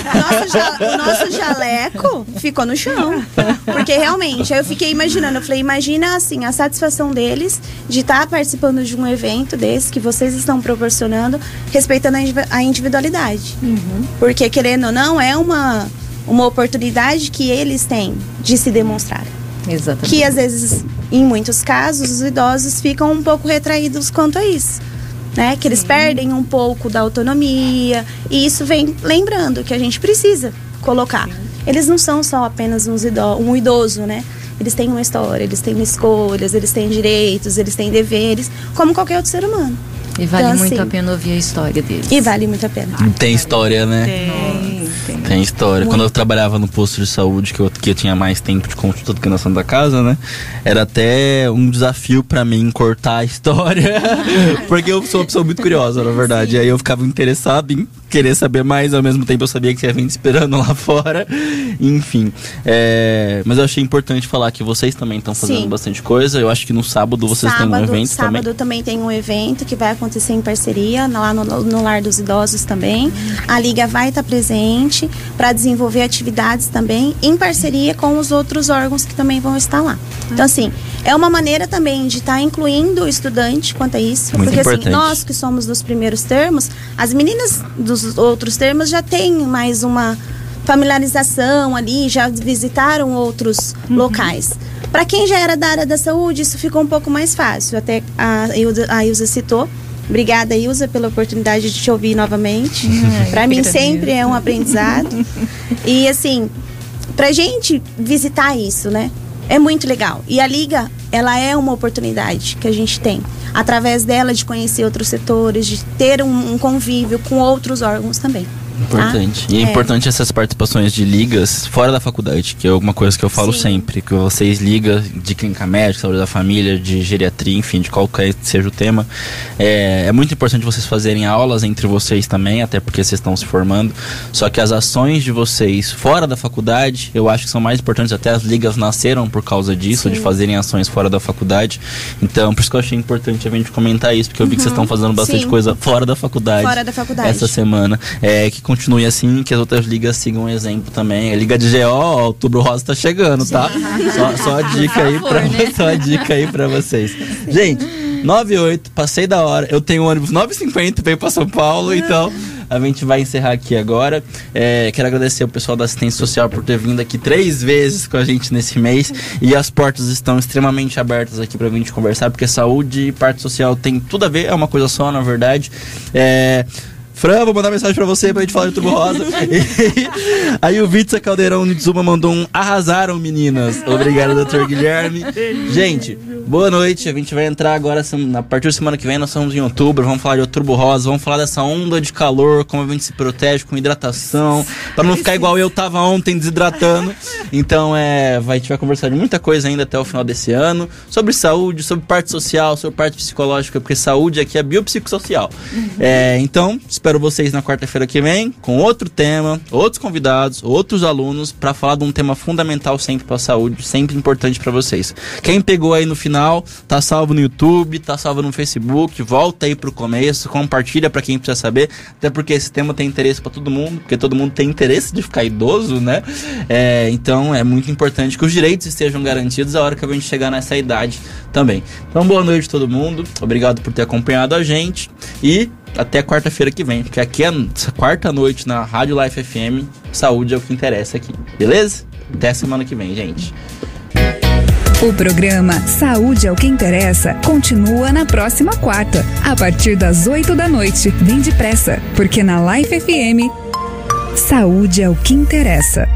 Speaker 2: O nosso jaleco ficou no chão. Porque realmente, aí eu fiquei imaginando, eu falei, imagina assim, a satisfação deles de estar tá participando de um evento desse que vocês estão proporcionando, respeitando a individualidade. Uhum. Porque, querendo ou não, é uma, uma oportunidade que eles têm de se demonstrar.
Speaker 5: Exatamente.
Speaker 2: Que às vezes, em muitos casos, os idosos ficam um pouco retraídos quanto a isso né? Que eles Sim. perdem um pouco da autonomia. E isso vem lembrando que a gente precisa colocar. Sim. Eles não são só apenas uns ido um idoso, né? Eles têm uma história, eles têm escolhas, eles têm direitos, eles têm deveres, como qualquer outro ser humano.
Speaker 5: E vale então, muito assim, a pena ouvir a história deles.
Speaker 2: E vale muito a pena.
Speaker 1: Tem história, né?
Speaker 2: Tem.
Speaker 1: Tem, tem história. Muito. Quando eu trabalhava no posto de saúde, que eu, que eu tinha mais tempo de consulta do que na Santa Casa, né? Era até um desafio para mim cortar a história. porque eu sou uma pessoa muito curiosa, na verdade. Sim. E aí eu ficava interessado em querer saber mais, ao mesmo tempo eu sabia que tinha gente esperando lá fora. Enfim. É, mas eu achei importante falar que vocês também estão fazendo Sim. bastante coisa. Eu acho que no sábado vocês sábado, têm um evento
Speaker 2: sábado
Speaker 1: também.
Speaker 2: Sábado também tem um evento que vai acontecer em parceria lá no, no Lar dos Idosos também. A Liga vai estar presente para desenvolver atividades também em parceria com os outros órgãos que também vão estar lá. Então, assim, é uma maneira também de estar incluindo o estudante quanto a isso.
Speaker 1: Muito
Speaker 2: porque assim,
Speaker 1: importante.
Speaker 2: assim, nós que somos dos primeiros termos, as meninas dos os outros termos já têm mais uma familiarização ali, já visitaram outros uhum. locais. Para quem já era da área da saúde, isso ficou um pouco mais fácil. Até a a Ilza citou. Obrigada, Ilza, pela oportunidade de te ouvir novamente. Para mim sempre é um aprendizado. e assim, pra gente visitar isso, né? É muito legal. E a Liga, ela é uma oportunidade que a gente tem através dela de conhecer outros setores, de ter um, um convívio com outros órgãos também.
Speaker 1: Importante. Tá? E é, é, importante essas participações de ligas fora da faculdade, que é alguma coisa que eu falo Sim. sempre, que vocês liga de clínica médica, saúde da família, de geriatria, enfim, de qualquer seja o tema. É, é muito importante vocês fazerem aulas entre vocês também, até porque vocês estão se formando. Só que as ações de vocês fora da faculdade, eu acho que são mais importantes, até as ligas nasceram por causa disso, Sim. de fazerem ações fora da faculdade. Então, por isso que eu achei importante a gente comentar isso, porque eu vi uhum. que vocês uhum. estão fazendo bastante Sim. coisa fora da faculdade.
Speaker 2: Fora da faculdade.
Speaker 1: Essa semana. É, que continue assim, que as outras ligas sigam um exemplo também. A Liga de GO, Outubro Rosa tá chegando, tá? Só, só, a dica aí pra, né? só a dica aí pra vocês. Gente, 98, passei da hora. Eu tenho um ônibus 9,50 veio pra São Paulo, então a gente vai encerrar aqui agora. É, quero agradecer ao pessoal da assistência social por ter vindo aqui três vezes com a gente nesse mês. E as portas estão extremamente abertas aqui pra gente conversar, porque saúde e parte social tem tudo a ver, é uma coisa só, na verdade. É. Fran, vou mandar mensagem pra você pra gente falar de Turbo Rosa. aí o Vitsa Caldeirão Nitsuma mandou um arrasaram, meninas. Obrigado, doutor Guilherme. Gente, boa noite. A gente vai entrar agora, a partir da semana que vem, nós estamos em outubro. Vamos falar de Outubro Rosa, vamos falar dessa onda de calor, como a gente se protege com hidratação, pra não ficar igual eu tava ontem desidratando. Então, é, vai, a gente vai conversar de muita coisa ainda até o final desse ano. Sobre saúde, sobre parte social, sobre parte psicológica, porque saúde aqui é biopsicossocial. É, então, espero vocês na quarta-feira que vem com outro tema, outros convidados, outros alunos para falar de um tema fundamental sempre para a saúde, sempre importante para vocês. Quem pegou aí no final, tá salvo no YouTube, tá salvo no Facebook, volta aí pro começo, compartilha para quem precisa saber, até porque esse tema tem interesse para todo mundo, porque todo mundo tem interesse de ficar idoso, né? É, então é muito importante que os direitos estejam garantidos a hora que a gente chegar nessa idade também. Então boa noite todo mundo, obrigado por ter acompanhado a gente e até quarta-feira que vem, porque aqui é quarta noite na Rádio Life FM, saúde é o que interessa aqui, beleza? Até semana que vem, gente.
Speaker 6: O programa Saúde é o que interessa continua na próxima quarta, a partir das 8 da noite. Vem depressa, porque na Life FM, saúde é o que interessa.